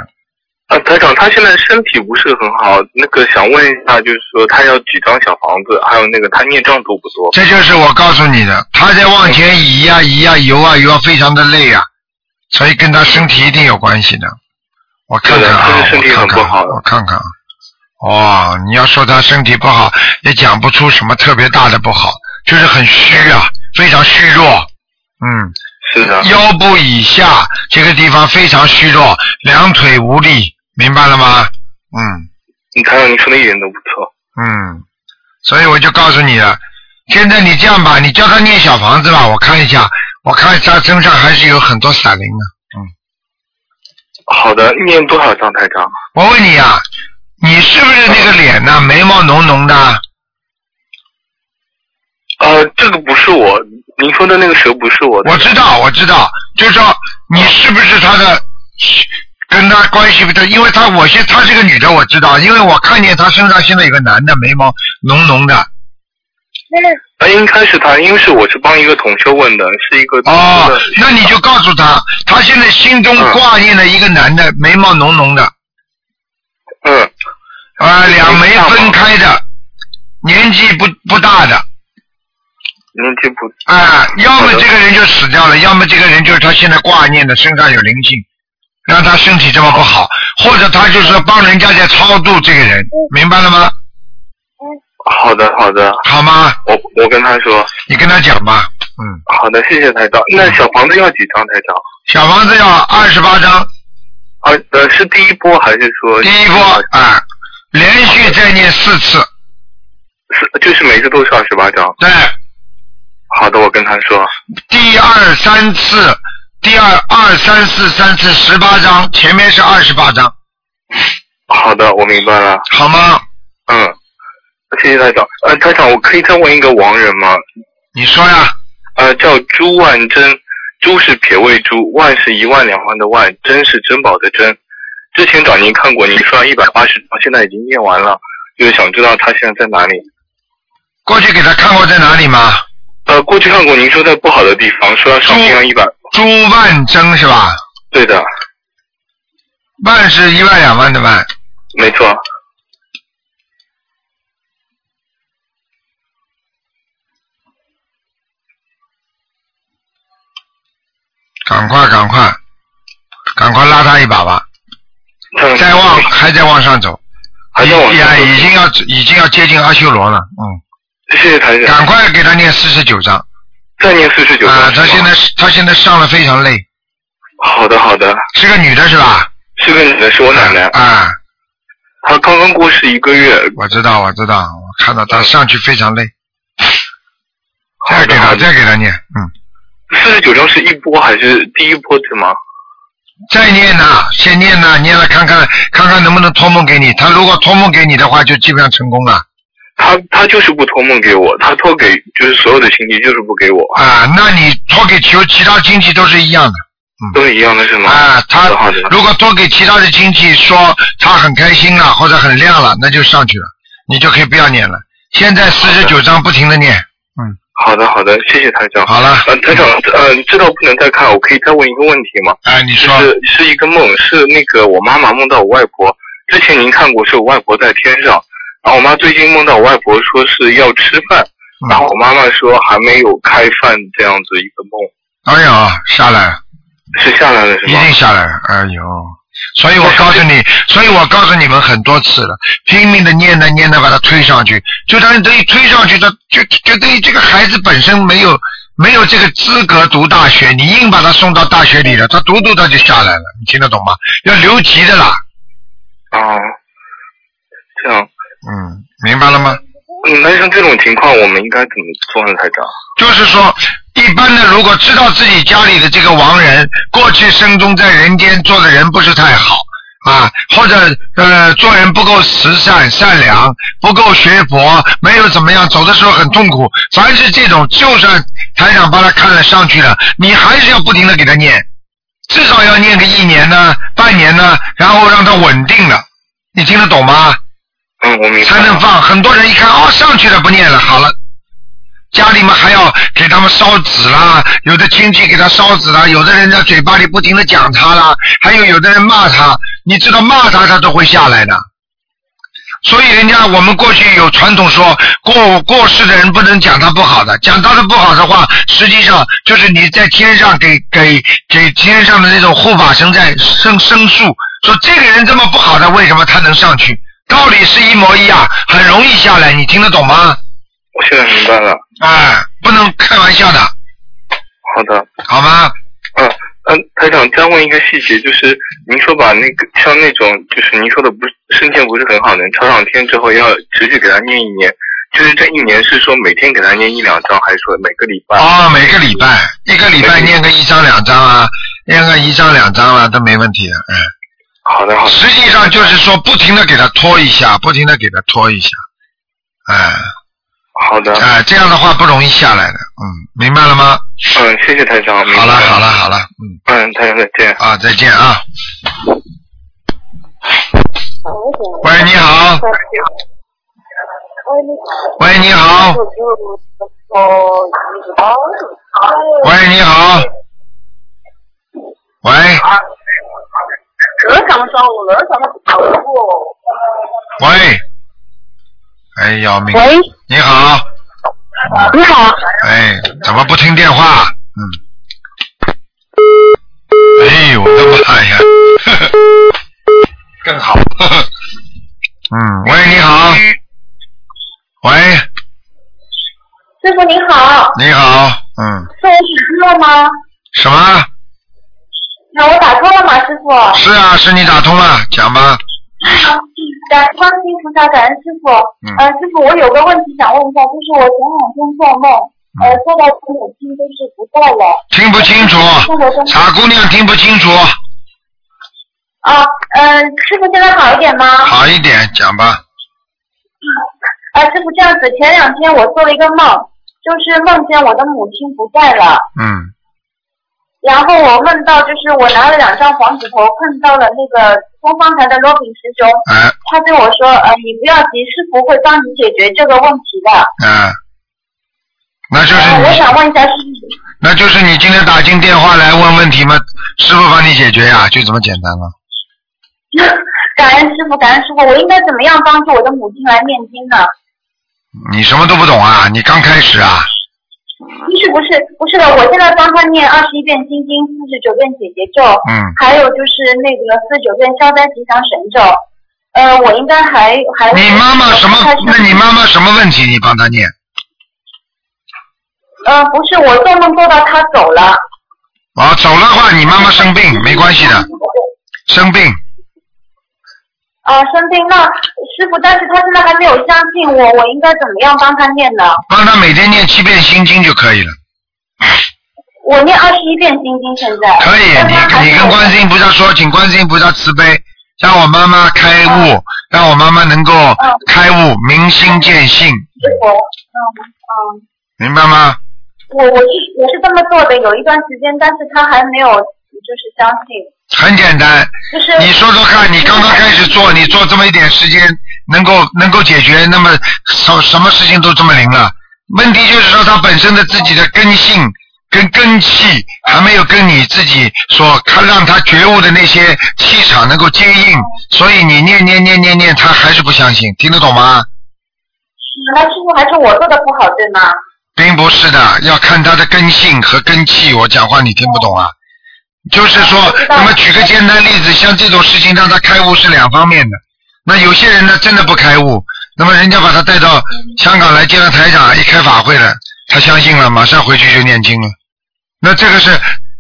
S6: 啊，台长，他现在身体不是很好，那个想问一下，就是说他要几张小房子，还有那个他孽障多不多？
S1: 这就是我告诉你的，他在往前移呀、移呀、游啊游啊，非常的累呀、所以跟他身体一定有关系的。我看看啊，我看看我看看啊。哦，你要说他身体不好，也讲不出什么特别大的不好，就是很虚啊，非常虚弱。嗯，
S6: 是的。
S1: 腰部以下这个地方非常虚弱，两腿无力，明白了吗？嗯
S6: 你台长，你说的一点都不错。
S1: 嗯，所以我就告诉你了，现在你这样吧，你叫他念小房子吧，我看一下，我看他身上还是有很多闪灵的。嗯，
S6: 好的，念多少张台长？
S1: 我问你啊，你是不是那个脸呢、眉毛浓浓的？
S6: 呃，这个不是我，您说的那个蛇不是我的。
S1: 我知道，我知道，就是说你是不是他的，跟他关系不大？因为他我现他是个女的，我知道，因为我看见他身上现在有个男的，眉毛浓浓的。
S6: 啊，应该是他，因为是我是帮一个同修问的，是一个
S1: 哦，那你就告诉他，他现在心中挂念了一个男的，眉毛浓浓的，
S6: 嗯。
S1: 啊，两眉分开的，年纪不不大的，
S6: 年纪不。
S1: 啊，要么这个人就死掉了，要么这个人就是他现在挂念的，身上有灵性，让他身体这么不好，或者他就是帮人家在超度这个人，明白了吗？
S6: 好的好的，
S1: 好吗？
S6: 我我跟他说，
S1: 你跟他讲吧，嗯，
S6: 好的，谢谢台长。那小房子要几张台长？
S1: 小房子要二十八张，
S6: 啊呃，是第一波还是说
S1: 第一波啊，连续再念四次，
S6: 是就是每次都是二十八张？
S1: 对，
S6: 好的，我跟他说。
S1: 第二三次，第二二三四三次十八张，前面是二十八张，
S6: 好的，我明白了。
S1: 好吗？
S6: 嗯，谢谢台长。呃，台长，我可以再问一个亡人吗？
S1: 你说呀。
S6: 呃，叫朱万珍，朱是撇位朱，万是一万两万的万，珍是珍宝的珍。之前找您看过，您说一百八十张，现在已经念完了，就是想知道他现在在哪里。
S1: 过去给他看过在哪里吗？
S6: 呃，过去看过，您说在不好的地方，说要上天要一百。
S1: 朱万珍是吧？
S6: 对的。
S1: 万是一万两万的万。
S6: 没错。
S1: 赶快，赶快，赶快拉他一把吧！再往，还在往上走，
S6: 还在往上
S1: 已已经要已经要接近阿修罗了，嗯。
S6: 谢谢台长。
S1: 赶快给他念四十九章。
S6: 再念四十九章。
S1: 啊，他现在他现在上了非常累。
S6: 好的，好的。
S1: 是个女的是吧？
S6: 是个女的，是我奶奶。
S1: 啊。
S6: 她刚刚过世一个月。
S1: 我知道，我知道，我看到她上去非常累。再给他，再给他念，嗯。
S6: 四十九章是一波还是第一波对吗？
S1: 再念呐，先念呐，念了看看看看能不能托梦给你。他如果托梦给你的话，就基本上成功了。
S6: 他他就是不托梦给我，他托给就是所有的亲戚，就是不给我。
S1: 啊，那你托给其其他亲戚都是一样的。嗯。
S6: 都一样的是吗？
S1: 啊，他如果托给其他的亲戚说他很开心了或者很亮了，那就上去了，你就可以不要念了。现在四十九章不停的念。
S6: 好的，好的，谢谢台长。
S1: 好了，
S6: 呃，台长，呃，知道不能再看，我可以再问一个问题吗？
S1: 哎，你说。
S6: 是是一个梦，是那个我妈妈梦到我外婆。之前您看过，是我外婆在天上，然后我妈最近梦到我外婆说是要吃饭，然后我妈妈说还没有开饭这样子一个梦。
S1: 哎呀，下来。
S6: 是下来了是吗？
S1: 一定下来了，哎呦。所以我告诉你，所以我告诉你们很多次了，拼命的念的念的把他推上去，就等于等于推上去，他就就等于这个孩子本身没有没有这个资格读大学，你硬把他送到大学里了，他读读他就下来了，你听得懂吗？要留级的啦。
S6: 啊，这样。
S1: 嗯，明白了吗？
S6: 嗯，那像这种情况，我们应该怎么做呢，台长？
S1: 就是说。一般的，如果知道自己家里的这个亡人过去生中在人间做的人不是太好啊，或者呃做人不够慈善善良，不够学佛，没有怎么样，走的时候很痛苦。凡是这种，就算台长帮他看了上去了，你还是要不停的给他念，至少要念个一年呢，半年呢，然后让他稳定了。你听得懂吗？
S6: 嗯，我明白。
S1: 才能放。很多人一看哦上去了不念了，好了。家里面还要给他们烧纸啦，有的亲戚给他烧纸啦，有的人在嘴巴里不停的讲他啦，还有有的人骂他，你知道骂他他都会下来的。所以人家我们过去有传统说过过世的人不能讲他不好的，讲他的不好的话，实际上就是你在天上给给给天上的那种护法神在申申诉，说这个人这么不好的，为什么他能上去？道理是一模一样，很容易下来，你听得懂吗？
S6: 我现在明白了。
S1: 哎，不能开玩笑的。
S6: 好的。
S1: 好吗？
S6: 嗯嗯，台长，再问一个细节，就是您说把那个像那种，就是您说的不是身体不是很好的，超上天之后要持续给他念一年，就是这一年是说每天给他念一两张，还是说每个礼拜？
S1: 哦，每个礼拜，一个礼拜念个一张两张啊，念个一张两张啊，都没问题的，嗯。
S6: 好的好的。
S1: 实际上就是说，不停的给他拖一下，不停的给他拖一下，哎。
S6: 好的。
S1: 哎，这样的话不容易下来的，嗯，明白了吗？
S6: 嗯，谢谢台长。
S1: 好了，好了，好了，嗯。
S6: 嗯，台长再见。
S1: 啊，再见啊。喂，你好。喂，你好。喂，你好。喂。喂。哎，要命！
S7: 喂，
S1: 你好。
S7: 你好。
S1: 哎，怎么不听电话？嗯。哎，我的妈呀！[LAUGHS] 更好。[LAUGHS] 嗯，喂，你好。喂。
S7: 师傅你好。
S1: 你好，嗯。
S7: 是我打通了吗？
S1: 什么？
S7: 那我打通了吗，师傅？
S1: 是啊，是你打通了，讲吧。
S7: 感观世菩萨，感恩师傅。嗯。师傅，我有个问题想问一下，就是我前两天做梦，
S8: 呃，做到我母亲就是不在了。
S1: 听不清楚，
S8: 生活中
S1: 傻姑娘听不清楚，
S8: 啊，嗯、师傅现在好一点吗？
S1: 好一点讲吧。
S8: 啊，师傅这样子，前两天我做了一个梦，就是梦见我的母亲不在了，
S1: 嗯，
S8: 然后我问到就是我拿了两张黄纸头碰到了那个东方台的罗比师兄，
S1: 啊，
S8: 他对我说，呃，你不要急，师傅会帮你解决这个问题的。
S1: 嗯，那就是
S8: 呃，我，想问一下师
S1: 那就是你今天打进电话来问问题吗？师傅帮你解决呀，就这么简单了。
S8: 傅，[LAUGHS] 感恩师傅，感恩师傅，我应该怎么样帮助我的母亲来念经呢？
S1: 你什么都不懂啊？你刚开始啊？
S8: 不是不是的，我现在帮他念二十一遍心经，四十九遍姐姐咒，
S1: 嗯，
S8: 还有就是那个四十九遍消灾吉祥神咒。呃，我应该还还
S1: 你妈妈什么？那你妈妈什么问题？你帮她念
S8: 呃，不是，我做梦做到他走了。
S1: 啊？走了话，你妈妈生病没关系的，[LAUGHS] 生病
S8: 啊、生病那师傅，但是他现在还没有相信我，我应该怎么样帮他念呢？
S1: 帮他每天念七遍心经就可以了。
S8: 我念二十一遍心经，现在。
S1: 可以，你你跟观世音菩萨说，请观世音菩萨慈悲，让我妈妈开悟，让我妈妈能够开悟，明心见性，
S8: 嗯嗯，
S1: 明白吗？
S8: 我我是我是这么做的，有一段时间，但是他还没有就是相信，
S1: 很简单，
S8: 就是
S1: 你说说看，你刚刚开始做，你做这么一点时间，能够能够解决，那么什什么事情都这么灵了。问题就是说，他本身的自己的根性跟根气还没有跟你自己所看让他觉悟的那些气场能够接应，所以你念念念念念，他还是不相信，听得懂吗？
S8: 那师傅还是我做的不好，对吗？
S1: 并不是的，要看他的根性和根气。我讲话你听不懂啊？就是说，那么举个简单例子，像这种事情让他开悟是两方面的。那有些人呢，真的不开悟，那么人家把他带到香港来见了台长，一开法会了，他相信了，马上回去就念经了。那这个是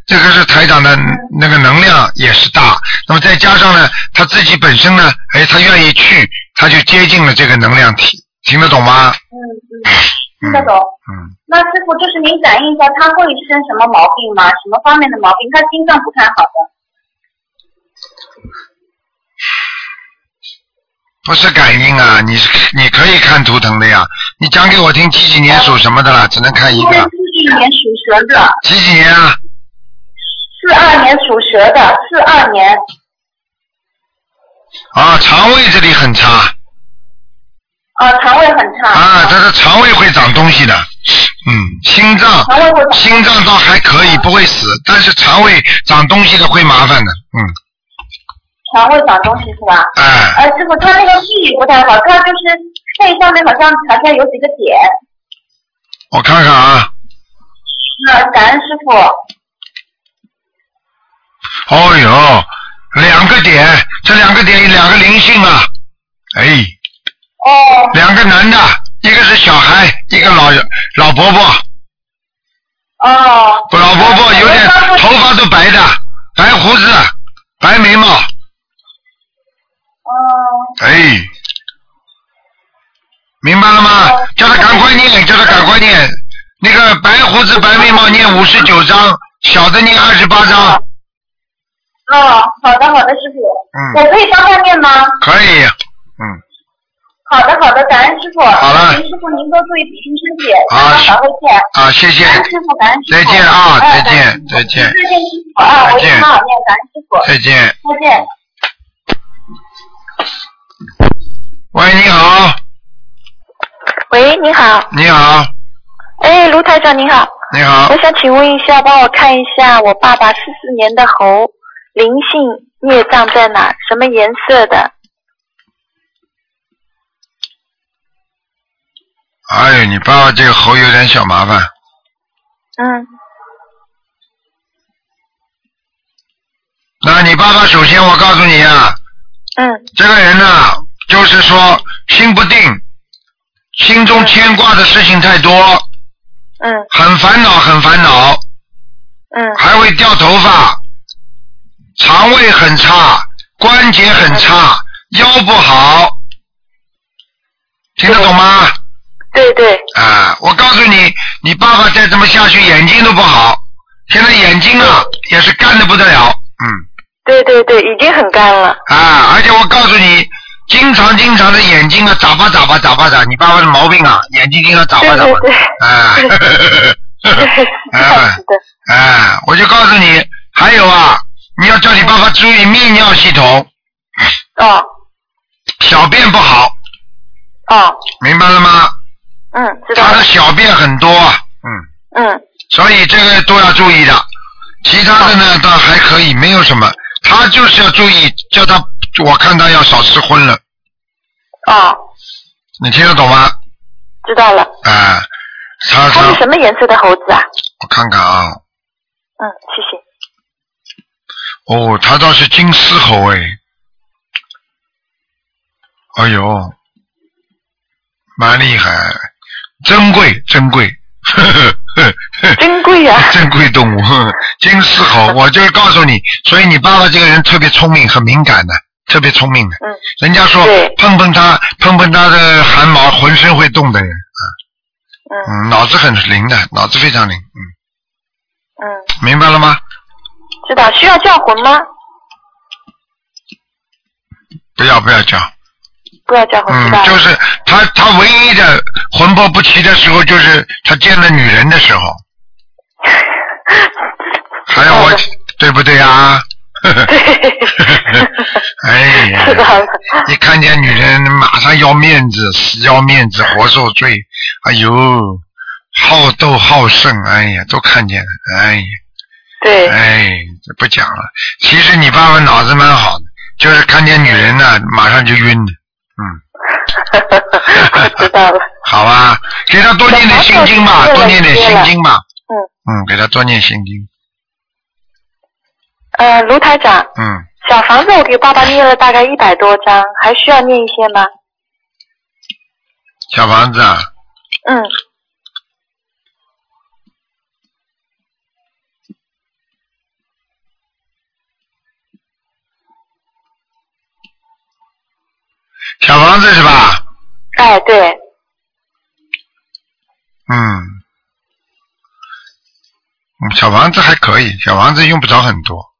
S1: 这个是台长的那个能量也是大，那么再加上呢，他自己本身呢，哎，他愿意去，他就接近了这个能量体，听得懂吗？
S8: 嗯嗯，听得懂。
S1: 嗯。
S8: 那师傅就是您感应一下，他会生什么毛病吗？什么方面的毛病？他心脏不太好的。
S1: 不是感应啊，你是你可以看图腾的呀。你讲给我听几几年属什么的啦？只能看一个。
S8: 因为是一年属蛇的，
S1: 几几年啊？
S8: 四二年属蛇的，四二年。
S1: 啊，肠胃这里很差
S8: 啊，肠胃很差。
S1: 啊，他的肠胃会长东西的。嗯，心脏心脏倒还可以，不会死，但是肠胃长东西的会麻烦的。嗯，
S8: 肠胃长东西是吧？
S1: 哎，
S8: 呃，师傅，他那个肺不太好，他就是肺上面好像好像有几个点。
S1: 我看看啊，
S8: 那感恩师傅。
S1: 哦哟，两个点，这两个点有两个灵性啊，哎，
S8: 哦
S1: 两个男的，一个是小孩，一个老老伯伯。
S8: 哦。
S1: 不，老伯伯有点头发都白的，白胡子，白眉毛，
S8: 哦
S1: 哎，明白了吗？叫他赶快念，叫他赶快念。那个白胡子白眉毛念五十九章，小的念二十八章，
S8: 哦，好的好的，师傅。
S1: 嗯
S8: 我可以帮他念吗？
S1: 可以，嗯，
S8: 好的好的，感恩师傅。
S1: 好了
S8: 请师傅您多注意平身体，
S1: 好
S8: 早会见。
S1: 啊，谢谢，
S8: 感恩师傅，感恩师傅。
S1: 再见啊
S8: 哎
S1: 再见再见
S8: 再见师傅啊，我一定好好念，感恩师傅。
S1: 再见。
S8: 再见。
S1: 喂，你好，
S2: 喂，你好，
S1: 你好，
S2: 哎，卢台长你好，
S1: 你好。
S2: 我，想请问一下，帮我看一下我爸爸四四年的猴灵性孽障在哪？什么颜色的？
S1: 哎呦，你爸爸这个猴有点小麻烦，
S2: 嗯，
S1: 那你爸爸首先我告诉你啊，
S2: 嗯，
S1: 这个人呢，就是说心不定，心中牵挂的事情太多，
S2: 嗯
S1: 很烦恼，很烦恼，
S2: 嗯
S1: 还会掉头发，肠胃很差，关节很差，腰不好，听得懂吗？
S2: 对对，
S1: 啊，我告诉你，你爸爸再这么下去，眼睛都不好。现在眼睛啊也是干的不得了，嗯，
S2: 对对对，已经很干了。
S1: 啊，而且我告诉你，经常经常的眼睛啊眨巴眨巴眨巴眨，你爸爸的毛病啊，眼睛经常眨巴眨巴，啊，
S2: 对，[LAUGHS] 是这样子的。
S1: 啊，我就告诉你，还有啊，你要叫你爸爸注意泌尿系统，
S2: 哦
S1: 小便不好，
S2: 哦，
S1: 明白了吗？
S2: 嗯，知道
S1: 他的。小便很多啊，嗯。
S2: 嗯
S1: 所以这个都要注意的。其他的呢，倒还可以，没有什么。他就是要注意，叫他，我看他要少吃荤了，
S2: 哦，
S1: 你听得懂吗？
S2: 知道了。
S1: 啊，他
S2: 他是，什么颜色的猴子啊？
S1: 我看看啊，
S2: 嗯，谢谢。
S1: 哦，他倒是金丝猴哎，哎呦，蛮厉害，珍贵珍贵，呵呵呵呵
S2: 珍贵啊！[LAUGHS]
S1: 珍贵动物，呵金丝猴，[LAUGHS] 我就是告诉你，所以你爸爸这个人特别聪明，很敏感的，特别聪明的。
S2: 嗯
S1: 人家说碰碰他，碰碰他的汗毛，浑身会动的人，
S2: 嗯
S1: 嗯，脑子很灵的，脑子非常灵，嗯，
S2: 嗯，
S1: 明白了吗？
S2: 知道。需要叫魂吗？
S1: 不要不要叫，
S2: 不要叫魂，
S1: 嗯。就是他他唯一的魂魄不齐的时候，就是他见了女人的时候，[LAUGHS] 还要我对不对啊？[LAUGHS] 哎呀，
S2: 知道了。
S1: 一看见女人，马上要面子，死要面子，活受罪。哎呦，好斗好胜，哎呀，都看见了，哎呀，
S2: 对，
S1: 哎，这不讲了。其实你爸爸脑子蛮好的，就是看见女人呢，马上就晕了。嗯，
S2: 我 [LAUGHS] 知道了。[LAUGHS]
S1: 好吧，给他多念点心经吧，
S2: 对
S1: 多念点心经吧。
S2: 嗯
S1: 嗯，给他多念心经。
S2: 呃，卢台长，
S1: 嗯，
S2: 小房子我给爸爸念了大概一百多张，还需要念一些吗？
S1: 小房子啊，
S2: 嗯，
S1: 小房子是吧？
S2: 哎，对，
S1: 嗯，嗯，小房子还可以，小房子用不着很多。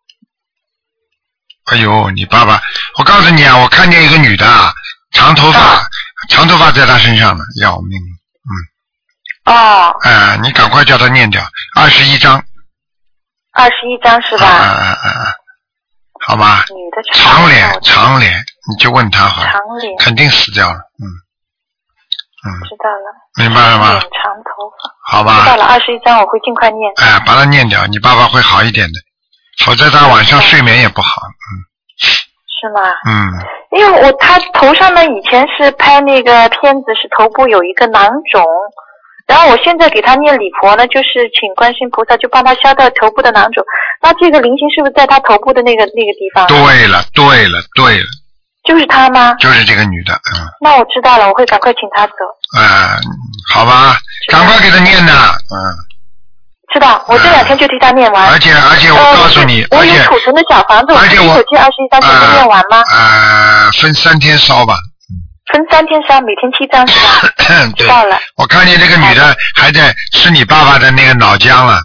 S1: 哎呦，你爸爸，我告诉你啊，我看见一个女的啊，长头发，长头发在她身上呢，要命！嗯。
S2: 哦，
S1: 哎、你赶快叫她念掉，二十一章，
S2: 二十一张是
S1: 吧？啊
S2: 吧？
S1: 啊啊啊，好吧，
S2: 女的
S1: 长脸长脸，你就问她好了，
S2: 长脸，
S1: 肯定死掉了，嗯。嗯，
S2: 知道了。
S1: 明白了吗？
S2: 长头发，
S1: 好吧，
S2: 知道了，二十一张我会尽快念。
S1: 哎，把它念掉，你爸爸会好一点的，否则他晚上睡眠也不好。
S2: 嗯是吗？
S1: 嗯，
S2: 因为我他头上呢，以前是拍那个片子，是头部有一个囊肿，然后我现在给他念礼佛呢，就是请观世音菩萨就帮他消掉头部的囊肿。那这个灵性是不是在他头部的那个那个地方？
S1: 对了，对了，对了，
S2: 就是他吗？
S1: 就是这个女的，嗯，
S2: 那我知道了，我会赶快请他走。
S1: 啊、好吧，赶快给他念呐，嗯，
S2: 知道，我这两天就替他念完。
S1: 而且而且我
S2: 呃
S1: 告诉你，
S2: 我
S1: 而且
S2: 有储存的小房子，我
S1: 而且我
S2: 可以一口气二十一张全部念完吗？
S1: 呃，分三天烧吧，
S2: 分三天烧，每天七张是吧？[COUGHS] 知
S1: 对，
S2: 道了，
S1: 我看见这个女的还在吃你爸爸的那个脑浆了，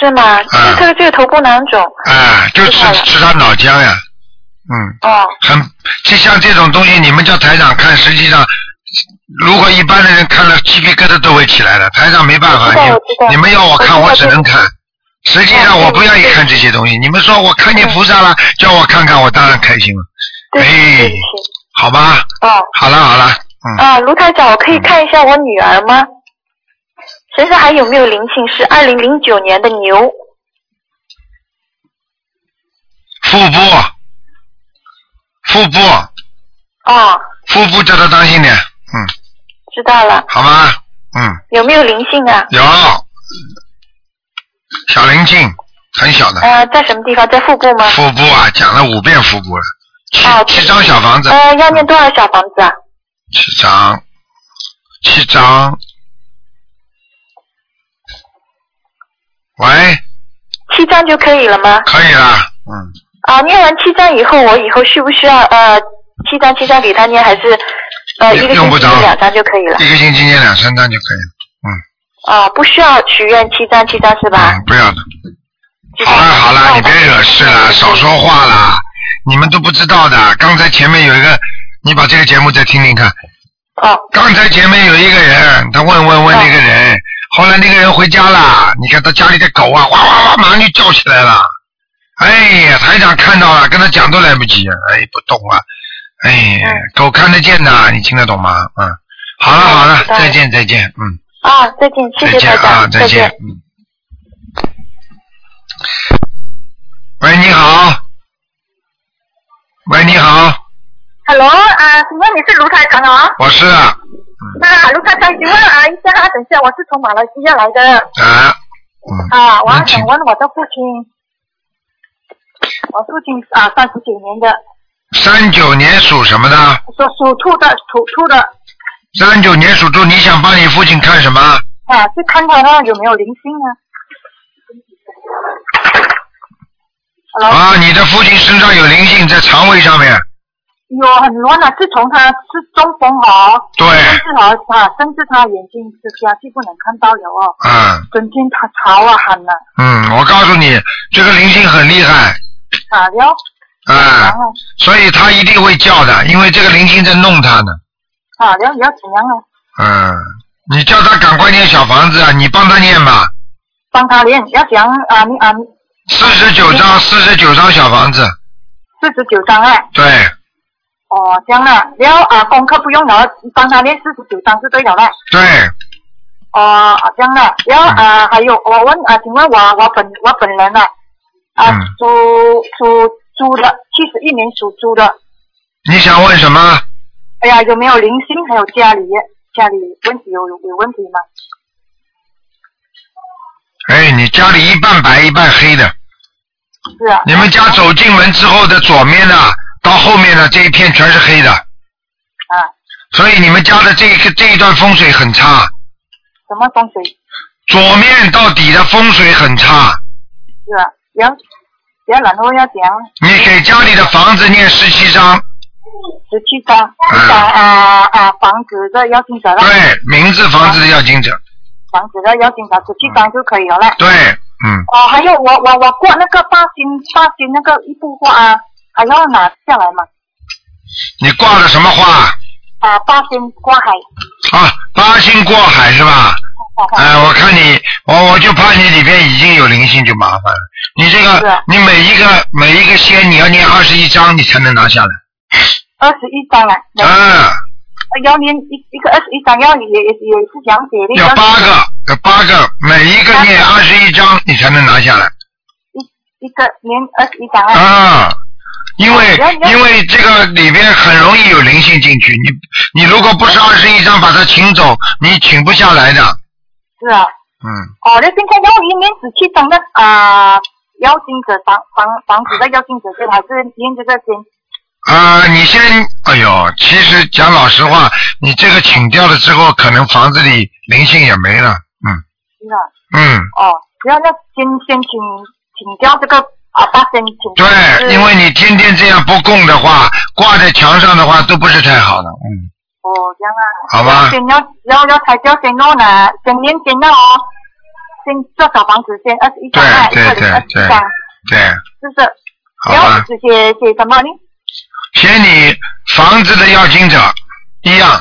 S2: 是吗？就是他的这个头部囊肿。
S1: 啊、就吃吃他脑浆呀，嗯，
S2: 哦，
S1: 很，就像这种东西，你们叫台长看，实际上，如果一般的人看了，鸡皮疙瘩都会起来的。台上没办法，你你们要我看，
S2: 我
S1: 只能看。实际上我不愿意看这些东西。你们说我看见菩萨了，叫我看看，我当然开心了。哎。好吧，
S2: 哦，
S1: 好了好了，嗯，
S2: 啊，卢台长，我可以看一下我女儿吗？身上还有没有灵性？是二零零九年的牛。
S1: 腹部，腹部，
S2: 啊，
S1: 腹部叫他当心点，嗯，
S2: 知道了。
S1: 好吗？嗯，
S2: 有没有灵性啊？
S1: 有小灵性，很小的。
S2: 呃，在什么地方？在腹部吗？
S1: 腹部啊，讲了五遍腹部了，七、
S2: 哦
S1: 七张小房子，
S2: 呃，要念多少小房子啊？
S1: 七张，七张。喂，
S2: 七张就可以了吗？
S1: 可以了，嗯，
S2: 啊，念完七张以后，我以后需不需要呃七张七张给他念，还是
S9: 呃，一个
S1: 用不着
S9: 星期念两张就可以了。
S1: 一个星期念两三张就可以了。
S9: 嗯啊，不需要许愿七张七张是吧？
S1: 嗯，不要的。好了好了，你别惹事了，少说话了。你们都不知道的，刚才前面有一个，你把这个节目再听听看。
S9: 哦。
S1: 刚才前面有一个人，他问问问那个人，后来那个人回家了，你看他家里的狗啊，哇哇哇，马上就叫起来了。哎呀，台长看到了，跟他讲都来不及，哎，不懂啊。哎呀，狗看得见的，你听得懂吗？嗯，好了好了，再见再见，嗯。
S9: 啊，再见，谢谢
S1: 啊，再见。嗯。喂，你好。喂，你好
S8: ，Hello，啊，请问你是卢台长啊？
S1: 我是啊，
S8: 那卢台长，请问啊一下啊，等一下，我是从马来西亚来的
S1: 啊，
S8: 啊，我想问我的父亲，我父亲啊三十九年的，
S1: 三九年属什么的？
S8: 属属兔的，属兔的。
S1: 三九年属兔，你想帮你父亲看什么？
S8: 啊，去看他呢有没有灵性啊？Hello，
S1: 啊，你的父亲身上有灵性在肠胃上面，
S8: 有很乱啊，自从他是中风哦，
S1: 对。
S8: 甚至啊啊，甚至他眼睛是瞎就不能看到了哦，
S1: 嗯。
S8: 整天他吵啊喊啊，
S1: 嗯，我告诉你，这个灵性很厉害，
S8: 啊了，
S1: 啊，所以他一定会叫的，因为这个灵性在弄他呢，
S8: 啊了你要怎样啊？
S1: 嗯，你叫他赶快念小房子啊，你帮他念吧，
S8: 帮他念，要讲啊你啊
S1: 四十九张，四十九张小房子，
S8: 四十九张啊，
S1: 对，
S8: 哦这样啊，然后啊功课不用了，帮他念四十九张是对了啦。
S1: 对，
S8: 哦啊这样啊，然后啊还有我问啊，请问我我本我本人啊啊
S1: 嗯。
S8: 属属猪的，七十一年属猪的，
S1: 你想问什么？
S8: 哎呀有没有零星？还有家里家里问题有有问题吗？
S1: 哎，你家里一半白一半黑的，
S8: 是啊，
S1: 你们家走进门之后的左面呢，到后面呢这一片全是黑的，
S8: 啊
S1: 所以你们家的这个这一段风水很差，
S8: 什么风水？
S1: 左面到底的风水很差。
S8: 是啊，然后然后然后要讲
S1: 你给家里的房子念十七章，
S8: 十七张，啊啊啊房子的要金者啦，
S1: 对，名字房子的要经者，
S8: 房子的要金者十七张就可以了嘞。
S1: 对，嗯，
S8: 哦，还有我我我挂那个八星八星那个一幅画啊，还要拿下来吗？
S1: 你挂的什么画
S8: 啊，八星挂海。
S1: 啊？八星过海是吧？哎、我看你，我我就怕你里边已经有灵性，就麻烦了。你这个，你每一个每一个仙，你要念二十一章，你才能拿下来。
S8: 二十一章啊。
S1: 啊。
S8: 要念一一个二十一章，要也也也是讲解的。
S1: 要八个，要八个，每一个念二十一章，你才能拿下来。
S8: 一一个念二十一张啊。
S1: 啊，因为因为这个里边很容易有灵性进去，你你如果不是二十一章把它请走，你请不下来的。
S8: 是啊。
S1: 嗯，
S8: 哦，那现在要一念十七张的啊，妖精者房房房子的妖精者先，还是念这个先？
S1: 啊、你先，哎呦，其实讲老实话，你这个请掉了之后，可能房子里灵性也没了。嗯
S8: 是的。
S1: 嗯，
S8: 哦，要要先先请请掉这个啊，八仙请。
S1: 对，因为你天天这样不供的话，挂在墙上的话，都不是太好的。嗯，
S8: 哦，这样啊。
S1: 好吧
S8: 先要要要拆掉先弄呢，先念先要哦，先做小房子先二十一张二十
S1: 对
S8: 一张，
S1: 对，
S8: 是不是？
S1: 好吧。
S8: 然后只写写什么呢？
S1: 写你房子的要经者一样，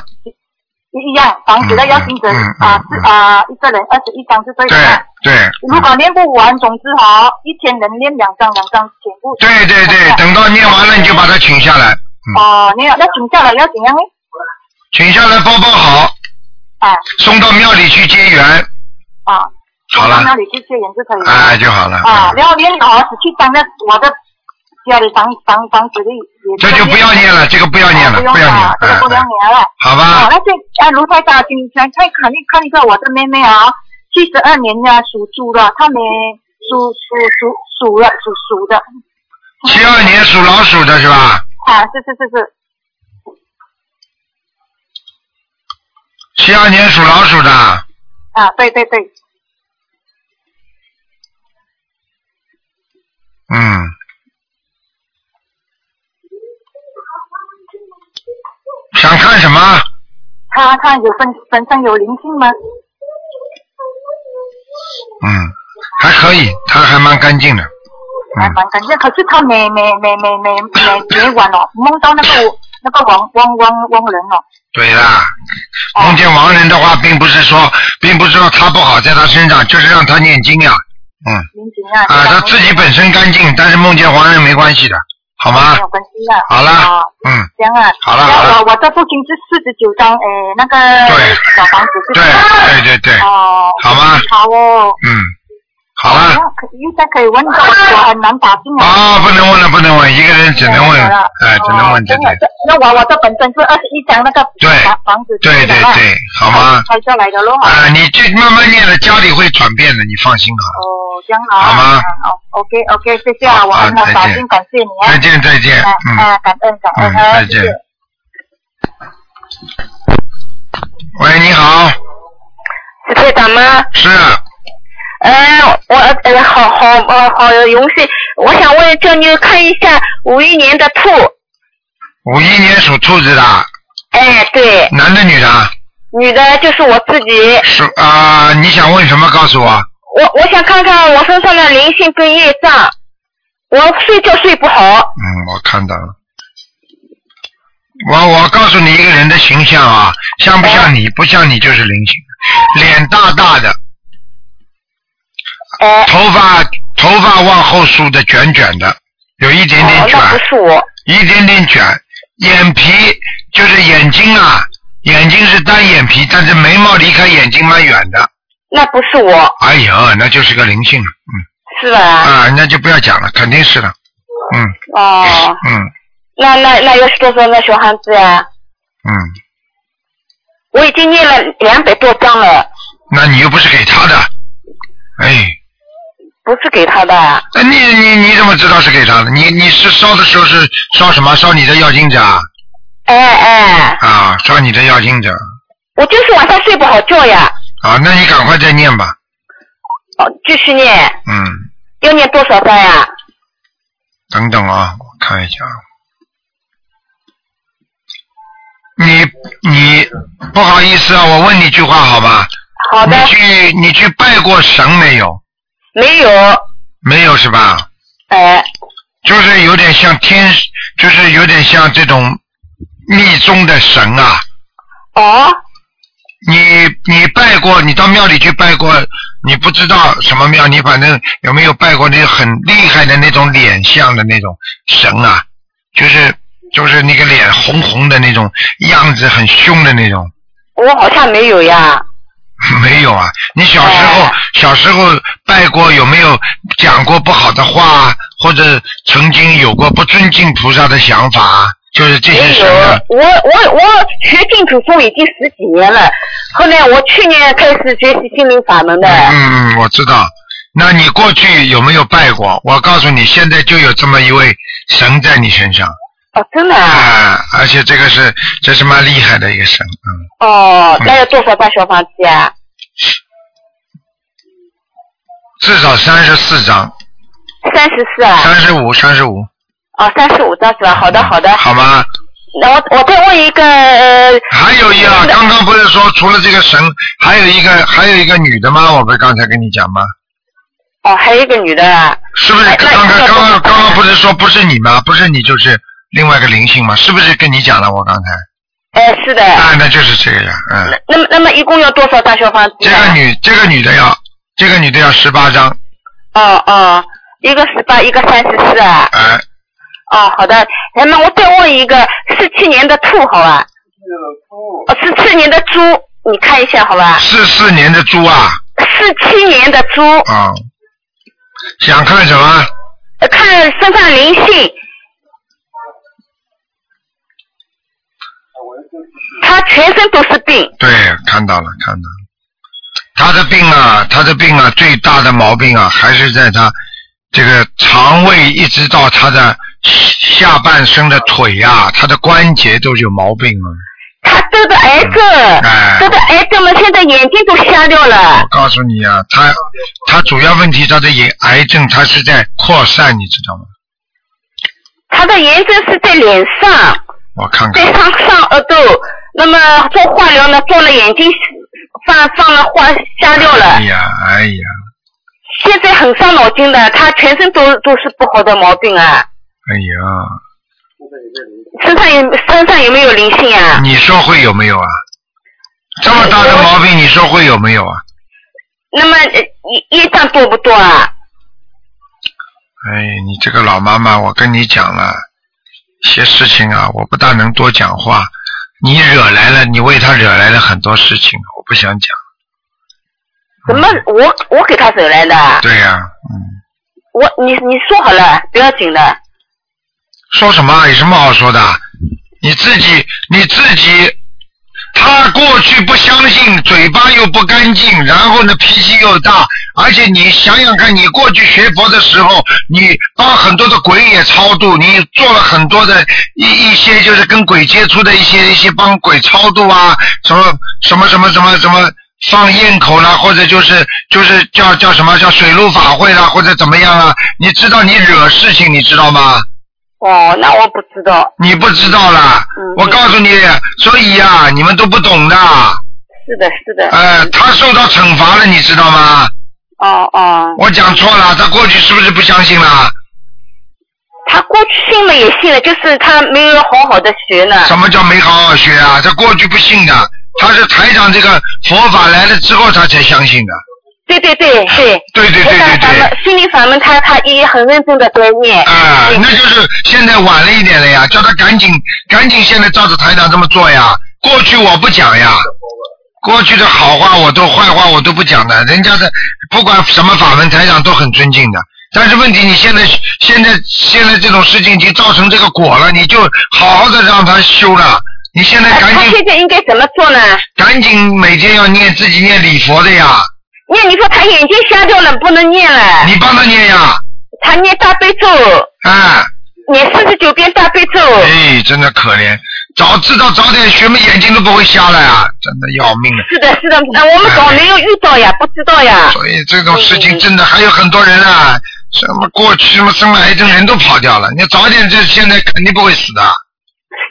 S8: 一样，房子的要金者啊是啊，一个人二十一张是对的。
S1: 对，
S8: 如果念不完，总之哈，一天能念两张，两张全部。
S1: 对对对，等到念完了你就把它请下来，
S8: 哦，你要要请下来要怎样呢？
S1: 请下来包包好，
S8: 啊
S1: 送到庙里去结缘，
S8: 啊，
S1: 好了
S8: 到那里去结缘就可以了。
S1: 哎就好了。
S8: 啊，然后念好十七张的，我的家里当当当子里也。
S1: 这就不要念了，这个不要念了，
S8: 不
S1: 要念了，，
S8: 这个不用
S1: 哎
S8: 念了。
S1: 好吧
S8: 哦，那这啊，卢台长，请想看看看一下我的妹妹啊，七十二年的属猪的，她没属属属属了属属的。
S1: 七二年属老鼠的是吧？
S8: 啊，是是是是，
S1: 七二年属老鼠的，
S8: 啊，对对对，
S1: 嗯，想看什么？
S8: 他看有本本身有灵性吗？
S1: 嗯，还可以，他还蛮干净的。
S8: 还蛮干净，可是他每每每每每每每晚哦，梦到那个那个亡亡亡亡人哦。
S1: 对啦，梦见亡人的话，并不是说，并不是说他不好在他身上，就是让他念经呀。嗯。
S8: 念经啊。
S1: 啊，他自己本身干净，但是梦见亡人没关系的，好吗？
S8: 没有关系的。
S1: 好了
S8: 哦
S1: 嗯，
S8: 这样啊。
S1: 好了好了
S8: 我我这附近是四十九张，哎，那个小房子是
S1: 对？对对对，
S8: 哦。
S1: 好吗？
S8: 好哦。
S1: 嗯，好了。
S8: 应该可以问到，我很难打进来。
S1: 啊，不能问了，不能问，一个人只能问，哎，只能问这个。
S8: 那我我这本身是二十一张那个
S1: 对
S8: 房房子
S1: 对对对，好吗？
S8: 拆下来的咯。
S1: 啊，你就慢慢念了，家里会转变的，你放心好了。
S8: 哦，这样啊。
S1: 好吗
S8: 哦，OK OK，谢谢啊，我很打进，感谢你啊。
S1: 再见再见
S8: 啊
S1: 嗯
S8: 啊，感恩感恩
S1: 再见
S8: 谢谢。
S1: 喂，你好，
S10: 是队长吗？
S1: 是
S10: 呃，我呃，好好呃好荣幸，我想问，叫你看一下五一年的兔，
S1: 五一年属兔子的，
S10: 哎，对，
S1: 男的女的？
S10: 女的就是我自己，
S1: 是啊，你想问什么？告诉我。
S10: 我我想看看我身上的灵性跟业障，我睡觉睡不好，
S1: 嗯，我看到了。我我告诉你一个人的形象啊，像不像你？不像你就是灵性，脸大大的，
S10: 哎，
S1: 头发头发往后梳的卷卷的，有一点点
S10: 哦，
S1: 卷，
S10: 那不是我，
S1: 一点点卷，眼皮就是眼睛啊，眼睛是单眼皮，但是眉毛离开眼睛蛮远的。
S10: 那不是我，
S1: 哎呀，那就是个灵性，嗯，
S10: 是吧？
S1: 啊，那就不要讲了，肯定是的，嗯。
S10: 哦，
S1: 嗯。
S10: 那那那又是多少那小孩子呀？
S1: 嗯，
S10: 我已经念了两百多张了，
S1: 那你又不是给他的，哎，
S10: 不是给他的，
S1: 那你你你怎么知道是给他的？你你是烧的时候是烧什么？烧你的药精者啊？
S10: 哎哎，
S1: 啊，烧你的药精者
S10: 我就是晚上睡不好觉呀，
S1: 啊，那你赶快再念吧，
S10: 哦，继续念，
S1: 嗯，
S10: 要念多少张呀？
S1: 等等啊，我看一下啊。你你不好意思啊，我问你一句话好吧？
S10: 好的
S1: 你，去你去拜过神没有？
S10: 没有，
S1: 没有是吧？
S10: 哎，
S1: 就是有点像天，就是有点像这种密宗的神啊。
S10: 哦，
S1: 你你拜过，你到庙里去拜过，你不知道什么庙，你反正有没有拜过那个很厉害的那种脸像的那种神啊？就是就是那个脸红红的那种样子，很凶的那种。
S10: 我好像没有呀，[LAUGHS]
S1: 没有啊，你小时候、小时候拜过有没有讲过不好的话，或者曾经有过不尊敬菩萨的想法？就是这些
S10: 没有
S1: 神啊，，
S10: 我我我学净土宗已经十几年了，后来我去年开始学习心灵法门的，
S1: 嗯嗯，我知道。那你过去有没有拜过？我告诉你，现在就有这么一位神在你身上
S10: 哦，真的啊，
S1: 啊，而且这个是这是蛮厉害的一个神，嗯，
S10: 哦，那要多少张小房子呀？
S1: 至少三十四张，
S10: 三十四啊，
S1: 三十五，三十五，
S10: 哦，三十五张是吧？好的好的，
S1: 好吗？
S10: 那我我再问一个，呃，
S1: 还有一个，刚刚不是说除了这个神，还有一个还有一个女的吗？我不是刚才跟你讲吗？
S10: 哦，还有一个女的啊，
S1: 是不是
S10: 哎
S1: 刚刚刚刚刚刚不是说不是你吗？不是你就是另外一个灵性嘛？是不是跟你讲了？我刚才
S10: 哎，是的，
S1: 啊，那就是这个呀，嗯。
S10: 那么那么一共要多少大小方
S1: 这？个女这个女的要这个女的要十八张，
S10: 哦哦，一个十八，一个三十四啊。
S1: 哎，
S10: 哦，好的。那么我再问一个，四七年的兔好吧？哦，四七年的猪，你看一下好吧？
S1: 四四年的猪啊，
S10: 四七年的猪，
S1: 啊，想看什么？
S10: 呃看身上灵性。他全身都是病，
S1: 对，看到了，看到了。他的病啊，他的病啊，最大的毛病啊，还是在他这个肠胃，一直到他的下半身的腿啊，他的关节都有毛病啊。
S10: 他得的癌症，
S1: 哎
S10: 得的癌症嘛，现在眼睛都瞎掉了
S1: 我。告诉你啊，他他主要问题，他的眼癌症，他是在扩散，你知道吗？
S10: 他的炎症是在脸上，
S1: 我看看
S10: 在，上上耳朵，那么做化疗呢，做了眼睛放放了化瞎掉了
S1: 哎，呀，哎呀，
S10: 现在很伤脑筋的，他全身都都是不好的毛病啊，
S1: 哎呀，
S10: 身上有身上有没有灵性啊？
S1: 你说会有没有啊？这么大的毛病，你说会有没有啊？
S10: 那么呃业业障多不多啊？
S1: 哎，你这个老妈妈，我跟你讲了，一些事情啊，我不大能多讲话。你惹来了，你为他惹来了很多事情，我不想讲。
S10: 什么我我给他惹来的？
S1: 对呀、嗯
S10: 我你你说好了，不要紧的。
S1: 说什么？有什么好说的？你自己你自己，他过去不相信，嘴巴又不干净，然后呢脾气又大，而且你想想看，你过去学佛的时候，你帮很多的鬼也超度，你做了很多的一一些就是跟鬼接触的一些一些帮鬼超度啊，什么什么什么什么什么。放焰口啦，或者就是就是叫叫什么叫水陆法会啦，或者怎么样啊？你知道你惹事情，你知道吗？
S10: 哦，那我不知道。
S1: 你不知道啦，我告诉你，所以呀、你们都不懂的。
S10: 是的，是的。
S1: 呃，他受到惩罚了，你知道吗？
S10: 哦哦。
S1: 我讲错了，他过去是不是不相信了？
S10: 他过去信了也信了，就是他没有好好的学呢。
S1: 什么叫没好好学啊？他过去不信的，他是台长这个佛法来了之后，他才相信的。
S10: 对对对对。
S1: 对对对对对。
S10: 对。[LAUGHS] 心灵法门他他也很认真的在念。
S1: 啊，那就是现在晚了一点了呀，叫他赶紧赶紧现在照着台长这么做呀。过去我不讲呀，过去的好话我都坏话我都不讲的，人家的不管什么法门，台长都很尊敬的。但是问题，你现在现在现在这种事情已经造成这个果了，你就好好的让他修了。你现在赶
S10: 他
S1: 紧
S10: 现在应该怎么做呢？
S1: 赶紧每天要念自己念礼佛的呀，
S10: 念你说他眼睛瞎掉了，不能念了。
S1: 你帮他念呀。
S10: 他念大悲咒。
S1: 啊。
S10: 念四十九遍大悲咒。
S1: 哎，真的可怜，早知道早点学嘛，眼睛都不会瞎了呀，真的要命了。
S10: 是的，是的，那我们早没有遇到呀，不知道呀。
S1: 所以这种事情真的还有很多人啊，什么过去什么生了癌症人都跑掉了，你早点这现在肯定不会死的。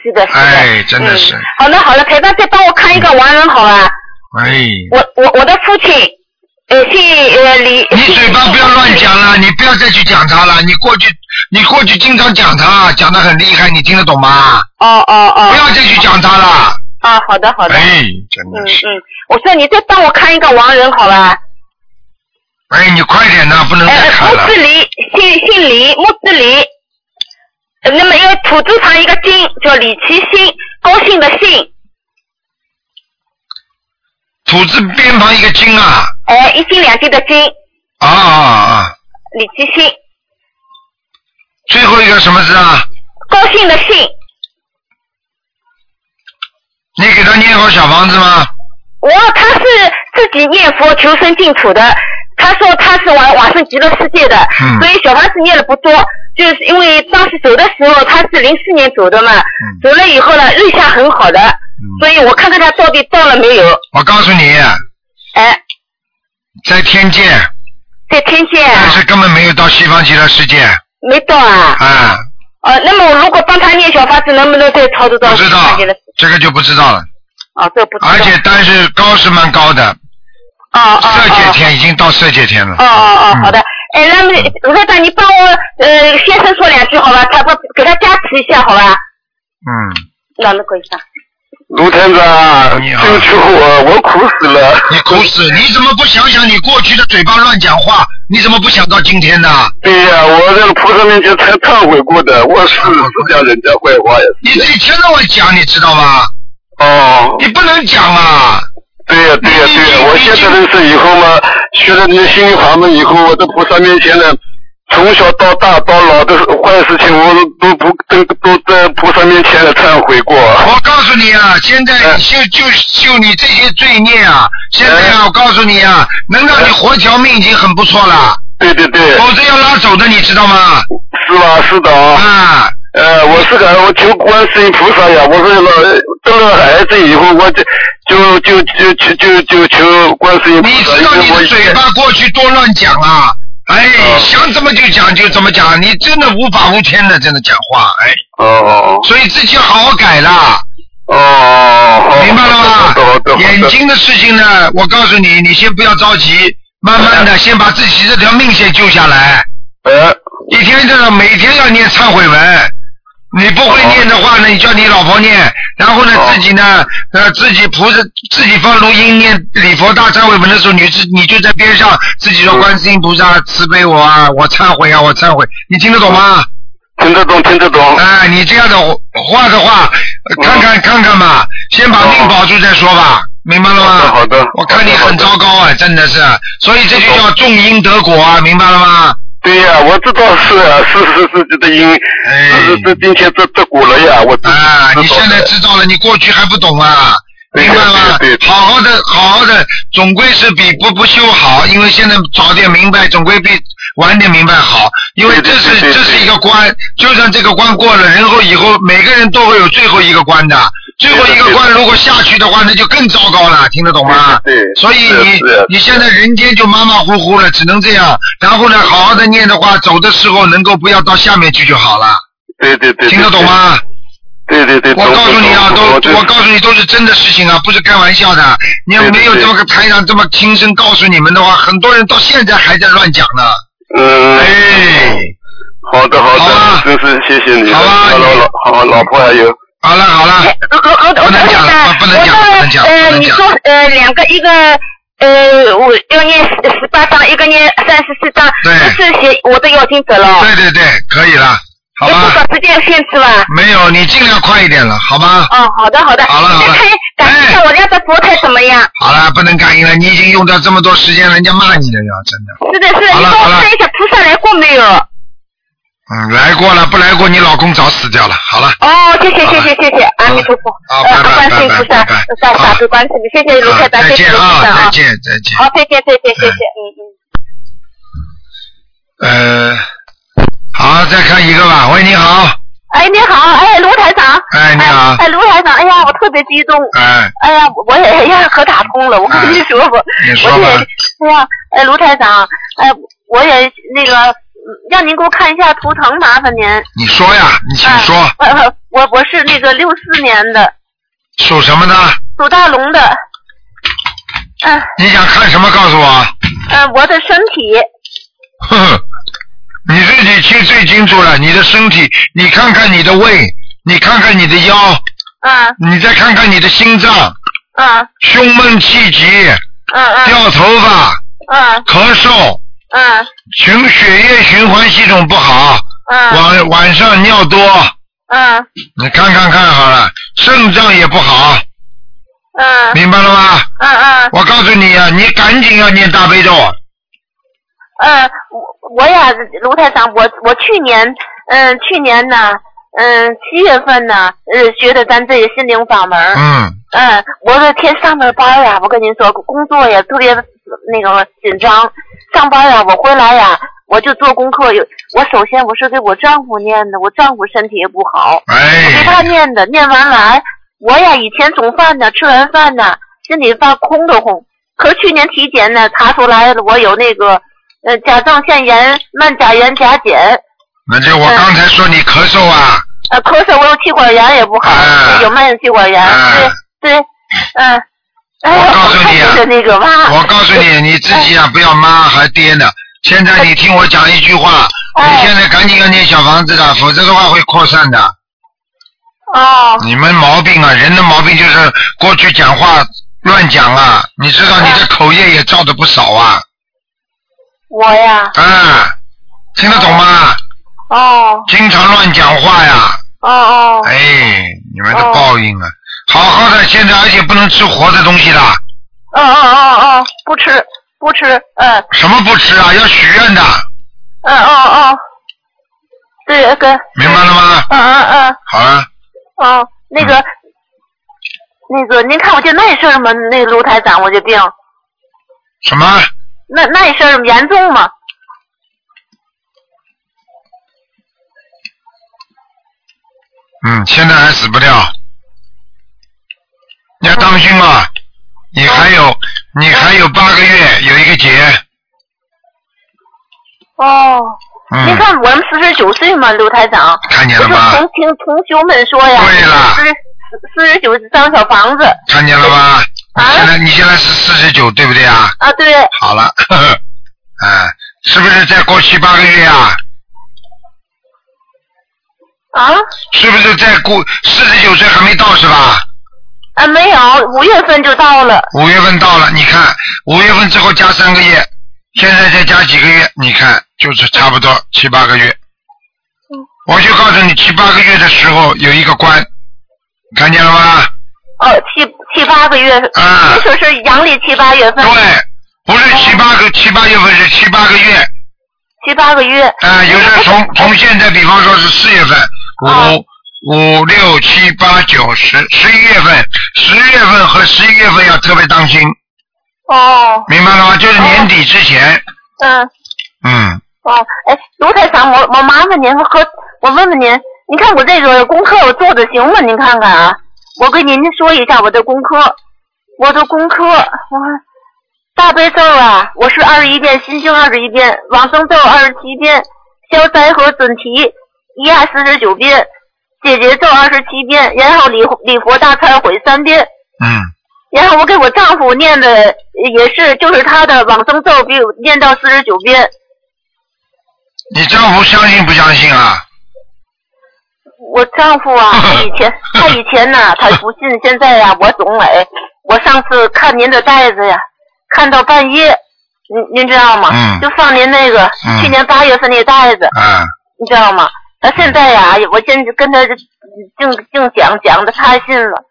S10: 是的，是的。
S1: 哎，真的是，
S10: 好了，好的，台长再帮我看一个亡人好吧？
S1: 哎，
S10: 我我我的父亲，呃，姓呃李。
S1: 你嘴巴不要乱讲了，你不要再去讲他了。你过去你过去经常讲他，讲的很厉害，你听得懂吗？
S10: 哦哦哦。
S1: 不要再去讲他了。
S10: 啊，好的好的。
S1: 哎，真的
S10: 嗯嗯，我说你再帮我看一个亡人好吧？
S1: 哎，你快点呐，不能再
S10: 呃，
S1: 看了。
S10: 木子李，姓姓李，木子李。呃那么一个土字旁一个金，叫李其兴，高兴的兴。
S1: 土字边旁一个金啊。
S10: 哎，一斤两斤的金，
S1: 啊啊啊！
S10: 李其兴，
S1: 最后一个什么字啊？
S10: 高兴的兴。
S1: 你给他念好小房子吗？
S10: 我他是自己念佛求生净土的，他说他是往往生极乐世界的，
S1: 嗯
S10: 所以小房子念的不多，就是因为当时走的时候他是零四年走的嘛，
S1: 嗯
S10: 走了以后呢日下很好的，所以我看看他到底到了没有。
S1: 我告诉你，
S10: 哎，
S1: 在天界，
S10: 在天界啊
S1: 但是根本没有到西方极乐世界
S10: 没到啊。
S1: 啊，
S10: 哦，那么我如果帮他念小法子，能不能再操作到
S1: 不知道
S10: 西方极乐？
S1: 这个就不知道了。
S10: 哦，这不知道。
S1: 而且但是高是蛮高的，
S10: 哦哦
S1: 色界天已经到色界天了。
S10: 哦哦哦，好的。哎，那么卢科长，你帮我呃先生说两句好吧？他不给他加持一下好吧？
S1: 嗯，
S10: 那那个一下。
S11: 卢团长，对不起我，我苦死了。
S1: 你苦死！你怎么不想想你过去的嘴巴乱讲话？你怎么不想到今天呢？
S11: 对呀、我在菩萨面前才忏悔过的，我是是讲人家坏话呀。
S1: 你自己听到我讲，你知道吗？
S11: 哦。
S1: 你不能讲啊！
S11: 对呀、对呀、对呀、我现在认识以后嘛，学了你的心灵法门以后，我在菩萨面前呢，从小到大到老的坏事情，我都不都都在菩萨面前来忏悔过。
S1: 我告诉你啊，现在就就就你这些罪孽啊，现在啊，我告诉你啊，能让你活条命已经很不错了。
S11: 对对对。
S1: 否则要拉走的，你知道吗？
S11: 是吧？是的啊。
S1: 啊。
S11: 呃，我是个我求观世音菩萨呀，我是老得了孩子以后，我就就就就就就就求观世音菩萨。
S1: 你知道你的嘴巴过去多乱讲啊！哎，
S11: 哦
S1: 想怎么就讲就怎么讲，你真的无法无天的，真的讲话，哎。
S11: 哦。
S1: 所以自己要好好改啦。
S11: 哦，
S1: 明白了吗？眼睛的事情呢，我告诉你，你先不要着急，慢慢的先把自己这条命先救下来。
S11: 呃。
S1: 一天这个每天要念忏悔文，你不会念的话呢，你叫你老婆念，然后呢自己呢，呃自己菩萨自己放录音念礼佛大忏悔文的时候，你自你就在边上自己说观世音菩萨慈悲我啊，我忏悔啊，我忏悔，你听得懂吗？
S11: 听得懂，听得懂。
S1: 哎，你这样的话的话，呃看看看看吧，先把命保住再说吧，明白了吗？
S11: 好的。
S1: 我看你很糟糕啊，真的是，所以这就叫种因得果啊，明白了吗？
S11: 对呀、我知道是啊，是是是这个因，是是这今天这这股了呀，我知
S1: 啊，
S11: 知道
S1: 你现在知道了，你过去还不懂啊，明白吗？好好的，好好的，总归是比不不修好，因为现在早点明白，总归比晚点明白好，因为这是这是一个关，就算这个关过了，然后以后每个人都会有最后一个关的，最后一个关如果下去的话，那就更糟糕了，听得懂吗？
S11: 对，
S1: 所以你你现在人间就马马虎虎了，只能这样。然后呢，好好的念的话，走的时候能够不要到下面去就好了。
S11: 对对对。
S1: 听得懂吗？
S11: 对对对。
S1: 我告诉你啊，都我告诉你都是真的事情啊，不是开玩笑的。你要没有这么个台长这么亲身告诉你们的话，很多人到现在还在乱讲呢。
S11: 嗯。
S1: 哎。
S11: 好的好的，真是谢谢你。好吧。老老好，老婆还有。
S1: 好了好了。
S12: 罗罗罗台长，
S1: 不能讲不能讲
S12: 我呃，
S1: 不能讲
S12: 你说呃两个一个呃我要念十十八章，一个念三十四章，
S1: 对
S12: 这是写我的要经者了。
S1: 对对对，可以了，好
S12: 有多
S1: 吧？
S12: 少时间限制吧？
S1: 没有，你尽量快一点了，好吗？
S12: 哦，好的好的。
S1: 好了好了
S12: 你再看感觉我家的佛台怎么样？
S1: 好了，不能感应了，你已经用掉这么多时间了，人家骂你了呀，真的。
S12: 是的是的，你帮我
S1: 好了好了
S12: 看一下菩萨来过没有？
S1: 嗯，来过了，不来过，你老公早死掉了。好了。
S12: 哦，谢谢谢谢谢谢，阿弥陀佛，
S1: 好
S12: 呃，观世音菩萨，大大悲观世音，谢谢卢台长，
S1: 再
S12: 谢谢卢台
S1: 见啊，
S12: 长啊，
S1: 再见再见。
S12: 好，再见再见谢谢，嗯嗯。
S1: 呃，好，再看一个吧。喂，你好。
S10: 哎，你好，哎，卢台长。
S1: 哎，你好。
S10: 哎，卢台长，哎呀，我特别激动。
S1: 哎。
S10: 哎呀，我也哎呀可打通了，我跟你说吧，
S1: 你说吧
S10: 我也，哎呀，哎，卢台长，哎，我也那个，嗯让您给我看一下图腾，麻烦您。
S1: 你说呀，你请说，
S10: 我我是那个六四年的，
S1: 属什么的？
S10: 属大龙的。嗯、
S1: 你想看什么？告诉我。
S10: 呃，我的身体，
S1: 哼哼，你自己清最清楚了，你的身体，你看看你的胃，你看看你的腰，
S10: 啊。
S1: 你再看看你的心脏，
S10: 啊。
S1: 胸闷气急，
S10: 嗯嗯
S1: 掉头发，
S10: 嗯
S1: 咳嗽，
S10: 嗯
S1: 循血液循环系统不好，
S10: 嗯
S1: 晚晚上尿多，
S10: 嗯
S1: 你看看看好了，肾脏也不好，
S10: 嗯
S1: 明白了吗？
S10: 嗯嗯
S1: 我告诉你啊，你赶紧要念大悲咒，
S10: 嗯，我我呀，卢太长，我我去年，嗯，去年呢，嗯，七月份呢，呃，学的咱这个心灵法门。
S1: 嗯。
S10: 嗯，我这天上的班呀，我跟您说，工作也特别那个紧张。上班呀，我回来呀，我就做功课。有我首先我是给我丈夫念的，我丈夫身体也不好，
S1: 哎
S10: 我给他念的。念完来，我呀以前总饭呢，吃完饭呢，心里发空的慌。可去年体检呢，查出来了，我有那个呃甲状腺炎、慢甲炎、甲减，
S1: 那就我刚才说你咳嗽啊，
S10: 呃咳嗽，我有气管炎也不好，有慢性气管炎，对对，嗯。哎，
S1: 我告诉你啊我告诉你，你自己啊不要妈还爹呢。现在你听我讲一句话，
S10: 哎
S1: 你现在赶紧要念小房子的，否则的话会扩散的。
S10: 哦。
S1: 你们毛病啊，人的毛病就是过去讲话乱讲啊，你知道你的口业也造的不少啊。
S10: 我呀，
S1: 啊，听得懂吗？
S10: 哦
S1: 经常乱讲话呀。
S10: 哦哦。
S1: 哎，你们的报应啊！好好的，现在而且不能吃活的东西的。
S10: 哦哦哦哦，不吃不吃，嗯
S1: 什么不吃啊？要许愿的，
S10: 嗯哦哦，对哥
S1: 明白了吗？
S10: 嗯嗯嗯
S1: 好了，
S10: 哦，那个、那个，您看我这那事儿吗？那个卢台长，我这病
S1: 什么？
S10: 那那事儿严重吗？
S1: 嗯，现在还死不掉，你要当心啊！你还有，你还有八个月，有一个节，
S10: 哦，
S1: 嗯
S10: 你看我们四十九岁嘛，刘台长，
S1: 看见了吗
S10: 同听同学们说呀，
S1: 对了
S10: 四十四十九张小房子。
S1: 看见了吧？你现在你现在是四十九，对不对啊？
S10: 啊，对。
S1: 好了，呵呵，啊，是不是再过七八个月啊？
S10: 啊？
S1: 是不是再过四十九岁还没到是吧？
S10: 啊，没有，五月份就到了。
S1: 五月份到了，你看五月份之后加三个月，现在再加几个月，你看就是差不多七八个月。我就告诉你，七八个月的时候有一个关，看见了吗？
S10: 哦，七七八个月。
S1: 啊。
S10: 你说是阳历七八月份。
S1: 对，不是七八个七八月份，是七八个月。
S10: 七八个月。
S1: 啊，有的从从现在，比方说是四月份，五五六七八九十十一月份，十月份和十一月份要特别当心，
S10: 哦。
S1: 明白了吗？就是年底之前，
S10: 嗯。
S1: 嗯，
S10: 哦，哎，卢台长，我我麻烦您和我问问您，您看我这个功课我做的行吗？您看看啊，我跟您说一下我的功课，我的功课，我大悲咒啊，我是二十一遍，心经二十一遍，往生咒二十七遍，消灾和准提一二四十九遍，解结咒二十七遍，然后礼礼佛大忏悔三遍，
S1: 嗯，
S10: 然后我给我丈夫念的也是，就是他的往生咒比我念到四十九遍。
S1: 你丈夫相信不相信啊？
S10: 我丈夫啊，[LAUGHS] 他以前他以前呢，他不信，现在呀、我懂哎。我上次看您的袋子呀，看到半夜，您您知道吗？
S1: 嗯
S10: 就放您那个、
S1: 嗯
S10: 去年八月份那袋子，
S1: 嗯，
S10: 你知道吗？他现在呀，我现在跟他净净讲讲的，他信了。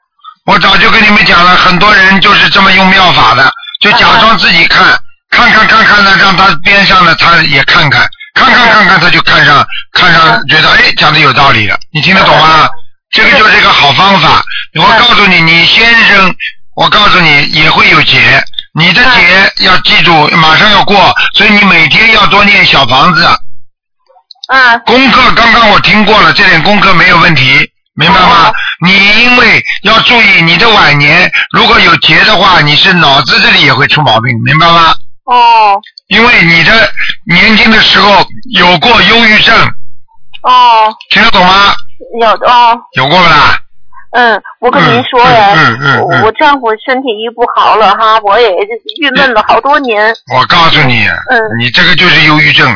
S1: 我早就跟你们讲了，很多人就是这么用妙法的，就假装自己看，看看看看的，让他边上的他也看看，看看看看他就看上看上，觉得哎讲的有道理了，你听得懂吗？这个就是一个好方法。我告诉你，你先生，我告诉你也会有劫，你的劫要记住，马上要过，所以你每天要多念小房子。
S10: 啊。
S1: 功课刚刚我听过了，这点功课没有问题，明白吗？你因为要注意你的晚年，如果有劫的话，你是脑子这里也会出毛病，明白吗？
S10: 哦。
S1: 因为你的年轻的时候有过忧郁症，
S10: 哦。
S1: 听得懂吗？
S10: 有哦。
S1: 有过不啦？
S10: 嗯，我跟您说呀，
S1: 嗯嗯
S10: 我丈夫身体一不好了哈，我也郁闷了好多年。
S1: 我告诉你，
S10: 嗯
S1: 你这个就是忧郁症，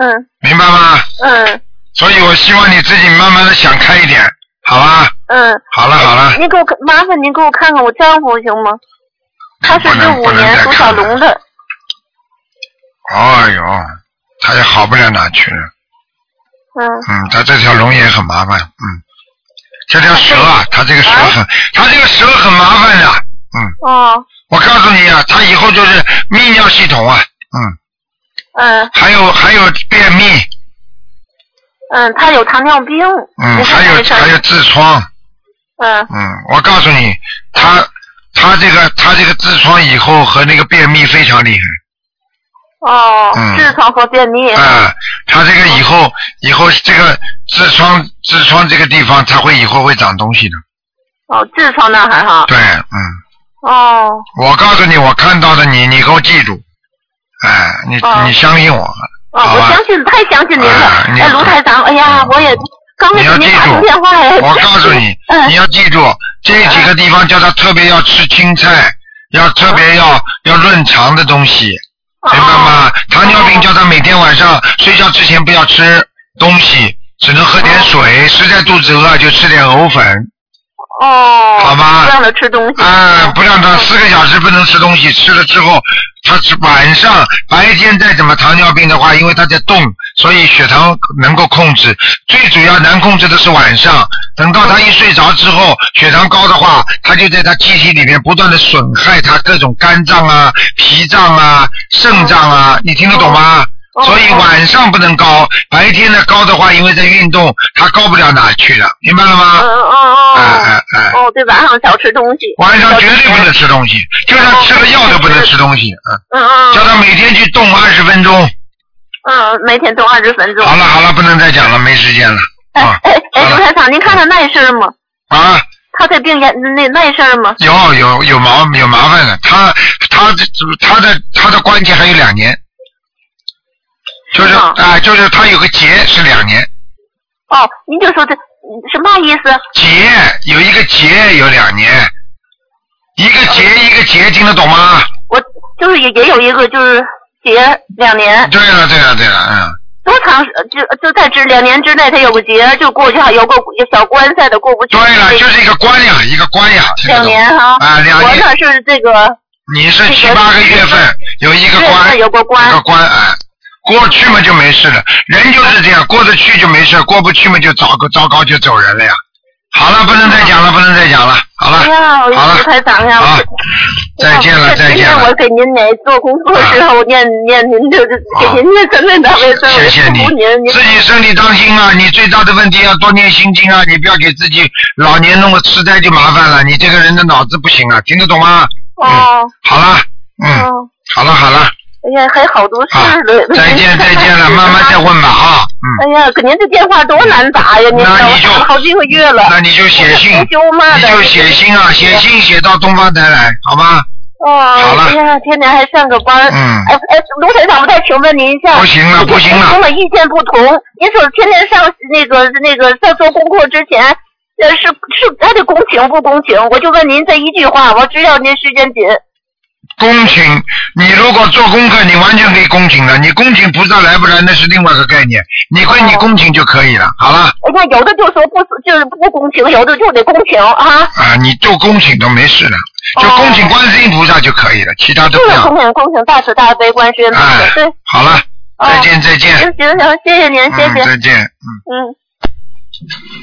S10: 嗯
S1: 明白吗？
S10: 嗯
S1: 所以我希望你自己慢慢的想开一点，好吧？
S10: 嗯。
S1: 好了好了，
S10: 您给我麻烦您给我看看我丈夫行吗？他是六五年属小龙的。
S1: 哎呦，他也好不了哪去了。
S10: 嗯。
S1: 嗯，他这条龙也很麻烦，嗯，这条蛇啊，他这个蛇很，他这个蛇很麻烦的，嗯，
S10: 哦。
S1: 我告诉你啊，他以后就是泌尿系统啊，嗯，
S10: 嗯
S1: 还有还有便秘，
S10: 嗯，他有糖尿病。
S1: 嗯，还有还有痔疮，
S10: 嗯
S1: 嗯，我告诉你，他他这个他这个痔疮以后和那个便秘非常厉害。
S10: 哦，
S1: 嗯
S10: 痔疮和便秘。
S1: 啊，他这个以后以后这个痔疮痔疮这个地方，他会以后会长东西的。
S10: 哦，痔疮那还好。
S1: 对，嗯，
S10: 哦。
S1: 我告诉你，我看到的你，你给我记住，哎，你、
S10: 哦
S1: 你相信我，
S10: 哦，我相信，太相信您了。
S1: 啊
S10: 哎，卢台长，哎呀，我也刚才
S1: 你要记
S10: 给您打通
S1: 住
S10: 电话呀。
S1: 我告诉你，
S10: 嗯
S1: 你要记住这几个地方叫他特别要吃青菜，要特别要要润肠的东西，
S10: 哦
S1: 明白吗？糖尿病叫他每天晚上睡觉之前不要吃东西，只能喝点水，实在肚子饿就吃点藕粉。
S10: 哦。
S1: 好吗？
S10: 不让他吃东西。
S1: 啊，不让他四个小时不能吃东西，吃了之后，他是晚上白天再怎么糖尿病的话，因为他在动，所以血糖能够控制。最主要难控制的是晚上，等到他一睡着之后，血糖高的话，他就在他机体里面不断的损害他各种肝脏啊、脾脏啊、肾脏啊，你听得懂吗？所以晚上不能高，白天呢高的话，因为在运动，它高不了哪去了，明白了吗？
S10: 嗯嗯哦。
S1: 哎哎哎。
S10: 哦，对，晚上少吃东西。
S1: 晚上绝对不能吃东西，就算吃了药都不能吃东西，嗯。
S10: 嗯嗯。
S1: 叫他每天去动二十分钟。
S10: 嗯，每天都二十分钟。
S1: 好了好了，不能再讲了，没时间了。啊
S10: 哎哎，卢台长，您看他那事儿吗？
S1: 啊，
S10: 他这病也那那事儿吗？
S1: 有有有麻有麻烦的，他他的他的他的关节还有两年，就是啊、就是他有个结是两年，
S10: 哦，您就说这，什么意思？
S1: 结有一个结有两年，一个结一个结，听得懂吗？
S10: 我就是也也有一个就是结两年，
S1: 对了对了对了，嗯，
S10: 多长时就就在这两年之内，他有个结就过去，还有个小关赛的过不去。
S1: 对了，就是一个关呀，一个关呀，
S10: 两年哈。
S1: 啊，两年。
S10: 我那是这个
S1: 你是七八个月份有一个关，
S10: 有个关，
S1: 一个关啊，过去嘛就没事了，人就是这样，过得去就没事，过不去嘛就糟糕糟糕就走人了呀。好了，不能再讲了，不能再讲了，好了，好了好
S10: 我，
S1: 再见了，再见了
S10: 我。给您来做功课的时候念念您就是给您念真的大悲咒，
S1: 谢谢你自己身体当心啊！你最大的问题要多念心经啊！你不要给自己老年弄个痴呆就麻烦了。你这个人的脑子不行啊，听得懂吗？
S10: 哦，
S1: 好了，嗯，
S10: 哦，
S1: 好了好了，
S10: 哎呀，还好多事儿呢。[LAUGHS]
S1: 再见再见了，慢慢再问吧啊！
S10: 哎呀，可您这电话多难打呀！您知道我打了好几个月了。
S1: 那你就写信，你就写信啊，写信写到东方台来，好吗？
S10: 哦，
S1: 好了
S10: 哎呀，天天还上个班。
S1: 嗯
S10: 哎哎，卢台长，我再请问您一下。
S1: 不行了不行了
S10: 跟我意见不同。您说天天上那个那个在做功课之前，呃，是是他的公情不公情？我就问您这一句话，我知道您时间紧。
S1: 恭请，你如果做功课，你完全可以恭请的。你恭请菩萨来不来，那是另外一个概念。你归你恭请就可以了。好了，
S10: 你看，有的就说不就是不恭请，有的就得恭请啊。
S1: 啊，你做恭请都没事的，就恭请观世音菩萨就可以了，其他都
S10: 就是
S1: 不要。
S10: 恭请恭请大慈大悲观世音菩萨。
S1: 哎
S10: 对，
S1: 好了，再见再见。
S10: 行行行，谢谢您，谢谢。
S1: 嗯，再见。
S10: 嗯嗯。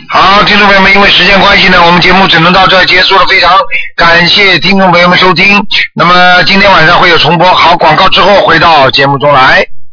S1: 好，听众朋友们，因为时间关系呢，我们节目只能到这儿结束了。非常感谢听众朋友们收听。那么今天晚上会有重播，好，广告之后回到节目中来。